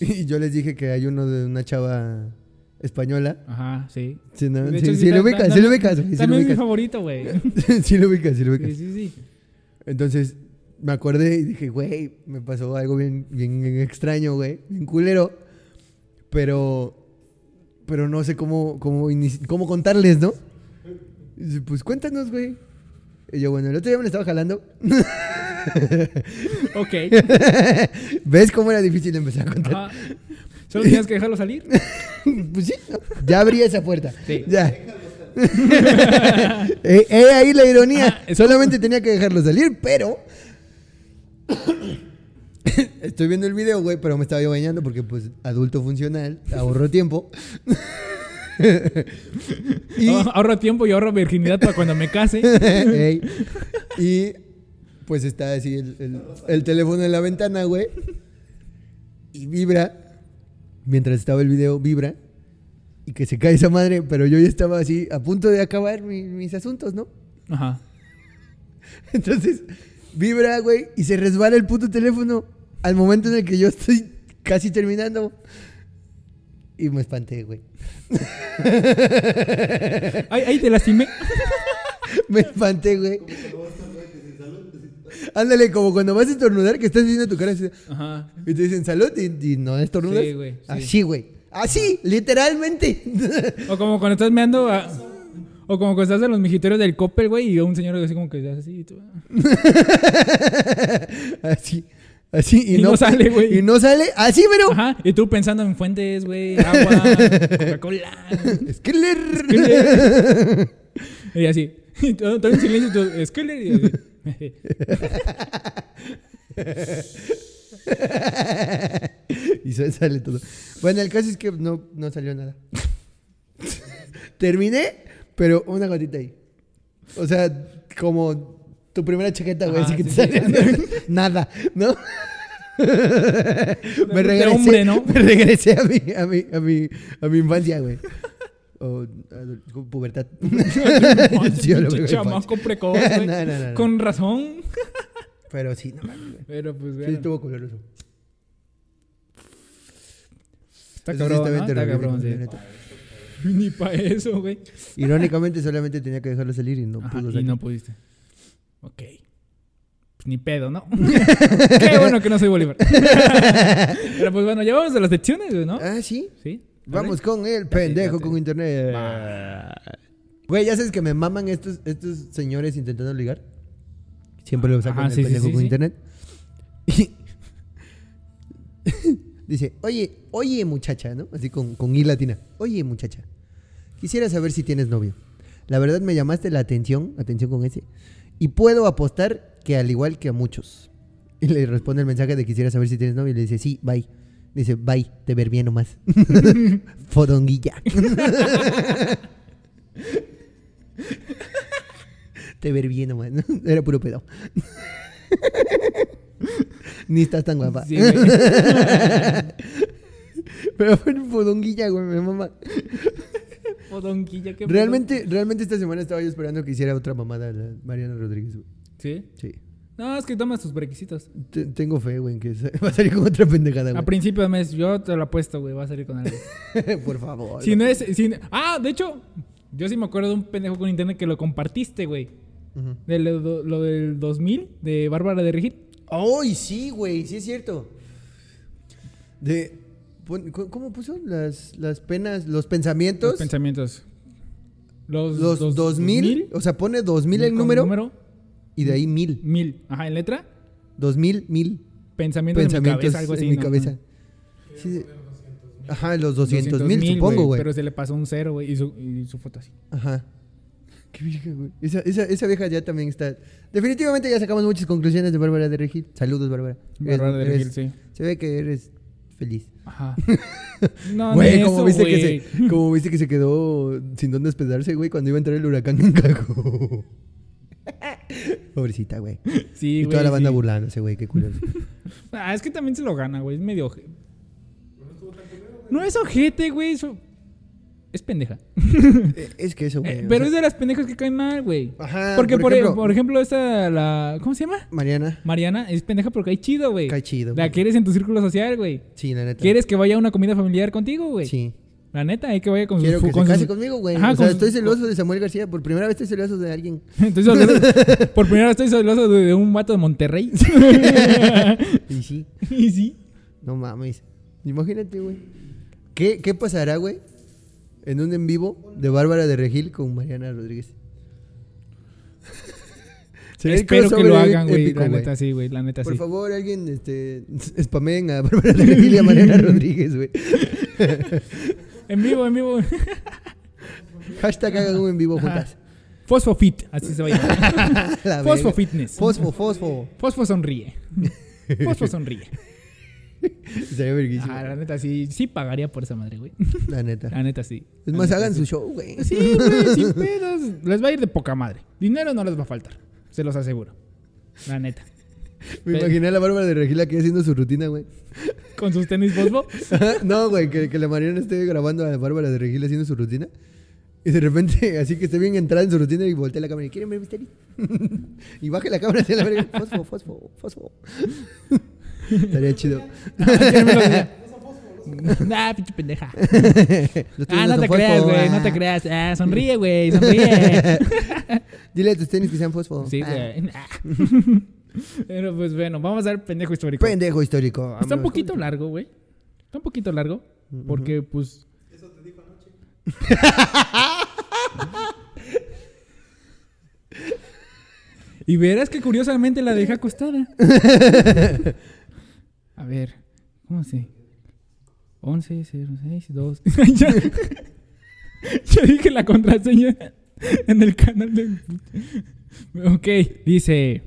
Y yo les dije que hay uno de una chava española. Ajá, sí. Sí, no, sí, hecho, sí lo ubicas, sí lo ubicas, También es mi favorito, güey. *laughs* sí lo ubicas, sí lo ubicas. Sí, sí, sí. Entonces, me acordé y dije, güey, me pasó algo bien, bien extraño, güey, bien culero. Pero, pero no sé cómo, cómo, cómo contarles, ¿no? Dice, Pues cuéntanos, güey. Y yo, bueno, el otro día me lo estaba jalando. Ok. *laughs* ¿Ves cómo era difícil empezar a contar? Ajá. Solo tienes que dejarlo salir. *laughs* Pues sí, ya abrí esa puerta. Sí. Ya. *laughs* eh, eh, ahí la ironía. Solamente tenía que dejarlo salir, pero. *coughs* Estoy viendo el video, güey, pero me estaba yo bañando porque, pues, adulto funcional, ahorro tiempo. *laughs* y, Ah- Ahorro tiempo y ahorro virginidad para cuando me case. Ey. y, pues, está así el, el- el teléfono en la ventana, güey. Y vibra. Mientras estaba el video, vibra. Y que se cae esa madre, pero yo ya estaba así a punto de acabar mi- mis asuntos, ¿no? Ajá. *laughs* Entonces, vibra, güey, y se resbala el puto teléfono al momento en el que yo estoy casi terminando. Y me espanté, güey. Ahí, ahí te lastimé. *laughs* Me espanté, güey. Ándale, como cuando vas a estornudar, que estás viendo tu cara así, Ajá. y te dicen salud y, y no estornudas. Sí, güey, sí. Así, güey. Así, literalmente. O como cuando estás meando a- O como cuando estás en los mijitorios del Coppel, güey, y un señor así como que se hace así. y tú- *laughs* así. Así. Y, Y no sale, güey. Y no sale. Así, pero. Ajá. Y tú pensando en fuentes, güey, agua, Coca-Cola. *laughs* Skeller. Y así. *laughs* Y todo, todo en silencio. y tú, Skeller. Y así. *laughs* y se- sale todo. Bueno, el caso es que no, no salió nada. Terminé, pero una gotita ahí. O sea, como tu primera chaqueta, güey, así que te sí, sí. sale nada, *laughs* ¿no? me regresé, hombre, ¿no? me regresé a mi, a mi, a mi, a mi infancia, güey. O pubertad. *laughs* *laughs* Sí, chamaco precoz, güey. *laughs* No, no, no, no. Con razón. Pero sí, no mames. Pero pues, Sí, bueno. estuvo culeroso. Está Eso sí cabrón. Está cabrón, sí. Ni para eso, güey. Irónicamente solamente tenía que dejarlo salir y no Ajá, pudo y salir. no pudiste. Ok. Pues ni pedo, ¿no? Qué bueno que no soy Bolívar. Pero pues bueno, ya vamos a las secciones, güey, ¿no? Ah, sí. Sí. Vamos con el pendejo con internet. Güey, ya sabes que me maman estos, estos señores intentando ligar. Siempre lo sacan Ajá, el pendejo con internet. *laughs* Dice, oye, oye muchacha, ¿no? Así con, con I latina. Oye muchacha, quisiera saber si tienes novio. La verdad me llamaste la atención, atención con ese. Y puedo apostar que al igual que a muchos. Y le responde el mensaje de quisiera saber si tienes novio. Y le dice, sí, bye. Dice, bye, te ver bien nomás. *laughs* Fodonguilla. *laughs* te ver bien nomás. ¿no? Era puro pedo. *laughs* Ni estás tan guapa. Sí. Pero fue fodonguilla, güey, mi mamá. Fodonquilla, qué. Realmente, realmente esta semana estaba yo esperando que hiciera otra mamada la Mariana Rodríguez, güey. ¿Sí? Sí. No, es que tomas tus requisitos. Te- tengo fe, güey, que *laughs* va a salir con otra pendejada, A güey. principio de mes, yo te lo apuesto, güey, va a salir con algo. *laughs* Por favor. Si no es. si- ah, de hecho, yo sí me acuerdo de un pendejo con internet que lo compartiste, güey. De lo, lo del 2000, de Bárbara de Regil. ¡Ay, sí, güey! Sí es cierto. De... ¿Cómo puso? Las, las penas, los pensamientos. Los pensamientos. Los, los dos- 2000, o sea, pone 2000 el con número, y de ahí 1000. Mil. Ajá, en letra. 2000, 1000 Pensamientos, pensamientos en mi cabeza, algo así. en mi ¿no? cabeza. Sí. Ajá, los 200 mil, 200,000, supongo, güey. Pero se le pasó un cero, güey, y su, y su foto así. Ajá. Qué vieja, güey. Esa, esa, esa vieja ya también está. Definitivamente ya sacamos muchas conclusiones de Bárbara de Regil. Saludos, Bárbara. Bárbara de Regil, sí. Se ve que eres feliz. Ajá. *laughs* No, Güey, como viste que se, como viste que se quedó sin dónde hospedarse, güey, cuando iba a entrar el huracán en Cajo. Pobrecita, güey. Sí, y güey. toda la banda sí. burlándose, güey, qué culero. *laughs* Ah, es que también se lo gana, güey. Es medio. oje- No es ojete, güey. Eso... Es pendeja. Eh, es que eso, güey. Eh, o pero sea- es de las pendejas que caen mal, güey. Ajá, Porque, por por, ejemplo- por ejemplo, esta, la. ¿Cómo se llama? Mariana, Mariana es pendeja porque cae chido, güey. cae chido. La güey. quieres en tu círculo social, güey. Sí, la neta. ¿Quieres que vaya a una comida familiar contigo, güey? Sí. La neta, hay que vaya con sus. Quiero que se case conmigo, güey. Ajá, o sea, con estoy celoso de Samuel García. Por primera vez estoy celoso de alguien. *laughs* Estoy celoso- *laughs* por primera vez estoy celoso de, de un vato de Monterrey. *laughs* Y sí. y sí. No mames. Imagínate, güey. ¿Qué, ¿Qué pasará, güey? En un en vivo de Bárbara de Regil con Mariana Rodríguez. Espero que lo hagan, güey. La neta sí, güey. La neta Por sí. favor, alguien este, spameen a Bárbara de Regil y a Mariana Rodríguez, güey. En vivo, en vivo. *laughs* Hashtag hagan un en vivo juntas. Fosfo Fit, así se va a llamar. *laughs* La Fosfo. Fitness. Fosfo, fosfo. Fosfo sonríe. Fosfo sonríe. *laughs* Sería verguísimo. Ah, la neta sí, sí pagaría por esa madre, güey. La neta. La neta sí. Es La más, neta, hagan sí. su show, güey. Sí, güey, sin pedos. Les va a ir de poca madre. Dinero no les va a faltar. Se los aseguro. La neta. *laughs* Me imaginé a la Bárbara de Regil aquí haciendo su rutina, güey. Con sus tenis Fosfo. *laughs* no, güey, que, que la Mariana esté grabando a Bárbara de Regil haciendo su rutina. Y de repente, *laughs* así que esté bien entrada en su rutina y voltea la cámara y ¿quieren ver mis tenis? y baje la cámara hacia la verga. Fosfo, fosfo, fosfo. Estaría chido. nah, pinche pendeja. Ah, no te fosfo, creas, güey. No ah. te creas. Ah, sonríe, güey. Sonríe. Dile a tus tenis que sean fosfo. Sí, Ah. güey. Nah. *laughs* Pero pues bueno, vamos a ver pendejo histórico. Pendejo histórico. Está un poquito largo, güey. Está un poquito largo. Porque, pues. *laughs* y verás que curiosamente la dejé acostada. *laughs* A ver, ¿cómo se? 11 06 2. ya, ya dije la contraseña en el canal de. Ok, dice.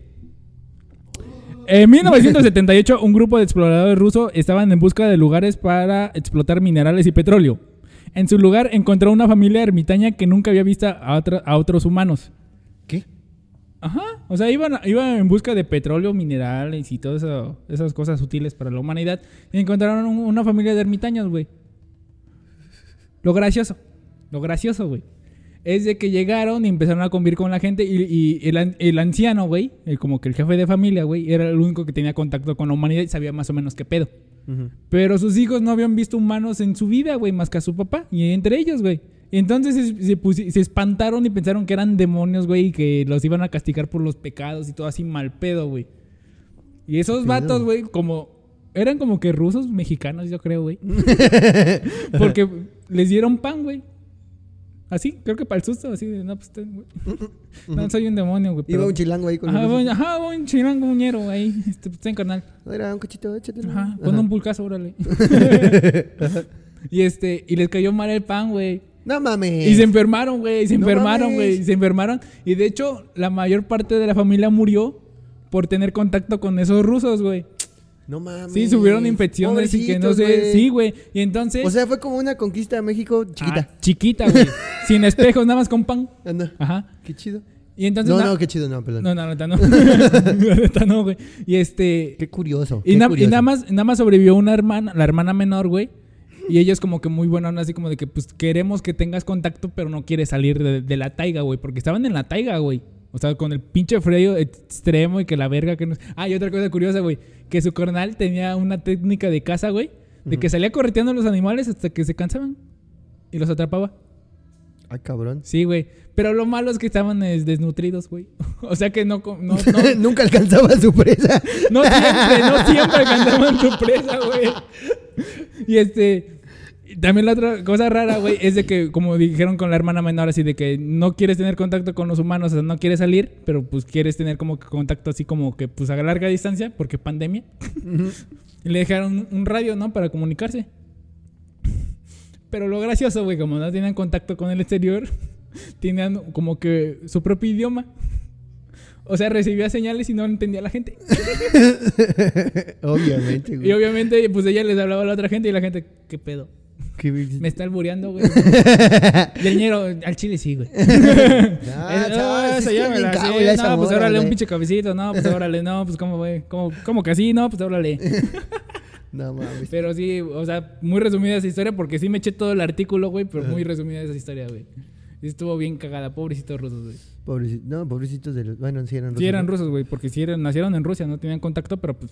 En 1978, un grupo de exploradores rusos estaban en busca de lugares para explotar minerales y petróleo. En su lugar encontró una familia ermitaña que nunca había visto a, otra- a otros humanos. ¿Qué? Ajá, o sea, iban, iban en busca de petróleo, minerales y todas esas cosas útiles para la humanidad. Y encontraron un- una familia de ermitaños, güey. Lo gracioso, lo gracioso, güey. Es de que llegaron y empezaron a convivir con la gente y, y el, el anciano, güey, el- como que el jefe de familia, güey, era el único que tenía contacto con la humanidad y sabía más o menos qué pedo. Pero sus hijos no habían visto humanos en su vida, güey, más que a su papá. Y entre ellos, güey. Entonces se, se se espantaron y pensaron que eran demonios, güey, y que los iban a castigar por los pecados y todo así mal pedo, güey. Y esos ¿Qué vatos, güey, como. Eran como que rusos mexicanos, yo creo, güey. *laughs* Porque les dieron pan, güey. Así, creo que para el susto, así de, no, pues, ten, güey. No, soy un demonio, güey. Iba un chilango ahí con Ajá, voy un chilango, un ñero ahí. *laughs* Este, pues, ten carnal. Era un cochito, échatelo. Ajá, pon un pulcazo, órale. *laughs* y este, y les cayó mal el pan, güey. No mames. Y se enfermaron, güey. Se No enfermaron, mames. güey. Se enfermaron. Y de hecho, la mayor parte de la familia murió por tener contacto con esos rusos, güey. No mames. Sí, subieron infecciones y que no sé. Sí, güey. Y entonces. O sea, fue como una conquista a México chiquita. ah, chiquita, güey. *laughs* Sin espejos, nada más con pan. No. Ajá. Qué chido. Y entonces. No, no, qué chido, no, perdón. No, no, no. *laughs* *laughs* La neta no, güey. Y este. Qué curioso. Y, qué na- y nada más, nada más sobrevivió una hermana, la hermana menor, güey. Y ella es como que muy buena, así como de que, pues, queremos que tengas contacto, pero no quieres salir de, de la taiga, güey. Porque estaban en la taiga, güey. O sea, con el pinche frío extremo y que la verga que no... Ah, y otra cosa curiosa, güey. Que su carnal tenía una técnica de caza, güey. De que salía correteando a los animales hasta que se cansaban. Y los atrapaba. Ay, cabrón. Sí, güey. Pero lo malo es que estaban es, desnutridos, güey. *laughs* O sea que no... no, no *laughs* Nunca alcanzaba su presa. no siempre, no siempre *laughs* alcanzaban su presa, güey. Y este. Y También la otra cosa rara, güey, es de que, como dijeron con la hermana menor, así de que no quieres tener contacto con los humanos, o sea, no quieres salir, pero pues quieres tener como que contacto así como que, pues a larga distancia, porque pandemia. Y *laughs* le dejaron un radio, ¿no? Para comunicarse. Pero lo gracioso, güey, como no tenían contacto con el exterior, *laughs* tenían como que su propio idioma. O sea, recibía señales y no entendía la gente. *laughs* Obviamente, Y güey. obviamente, pues ella les hablaba a la otra gente y la gente, ¿qué pedo? Me está albureando, güey. *laughs* y el ñero, al chile sí, güey. Ya me la No, pues morra, órale, un pinche cabecito. No, pues órale, no, pues cómo, güey. ¿Cómo, ¿Cómo que así? No, pues órale. *laughs* No mames. Pero sí, o sea, muy resumida esa historia porque sí me eché todo el artículo, güey, pero muy resumida esa historia, güey. Estuvo bien cagada, pobrecitos rusos, güey. No, pobrecitos de los. Bueno, sí eran rusos. Sí eran rusos, güey, porque sí eran, nacieron en Rusia, no tenían contacto, pero pues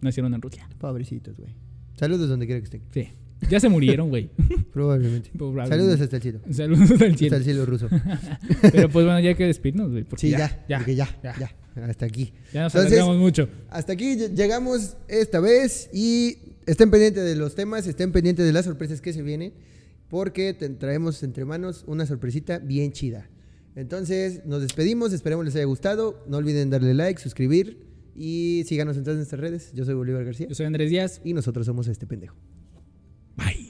nacieron en Rusia. Pobrecitos, güey. Saludos donde quiera que estén. Sí. Ya se murieron, güey. *laughs* Probablemente. Probablemente. Saludos hasta el cielo. Saludos al cielo. Hasta el cielo ruso. *laughs* Pero pues bueno, ya hay que despedirnos, güey. Sí, ya. Ya, porque ya, ya. ya. Hasta aquí. Ya nos Entonces- mucho. Hasta aquí ll- llegamos esta vez y estén pendientes de los temas, estén pendientes de las sorpresas que se vienen, porque te traemos entre manos una sorpresita bien chida. Entonces, nos despedimos, esperemos les haya gustado. No olviden darle like, suscribir y síganos en todas nuestras redes. Yo soy Bolívar García Yo soy Andrés Díaz. y nosotros somos este pendejo. Bye.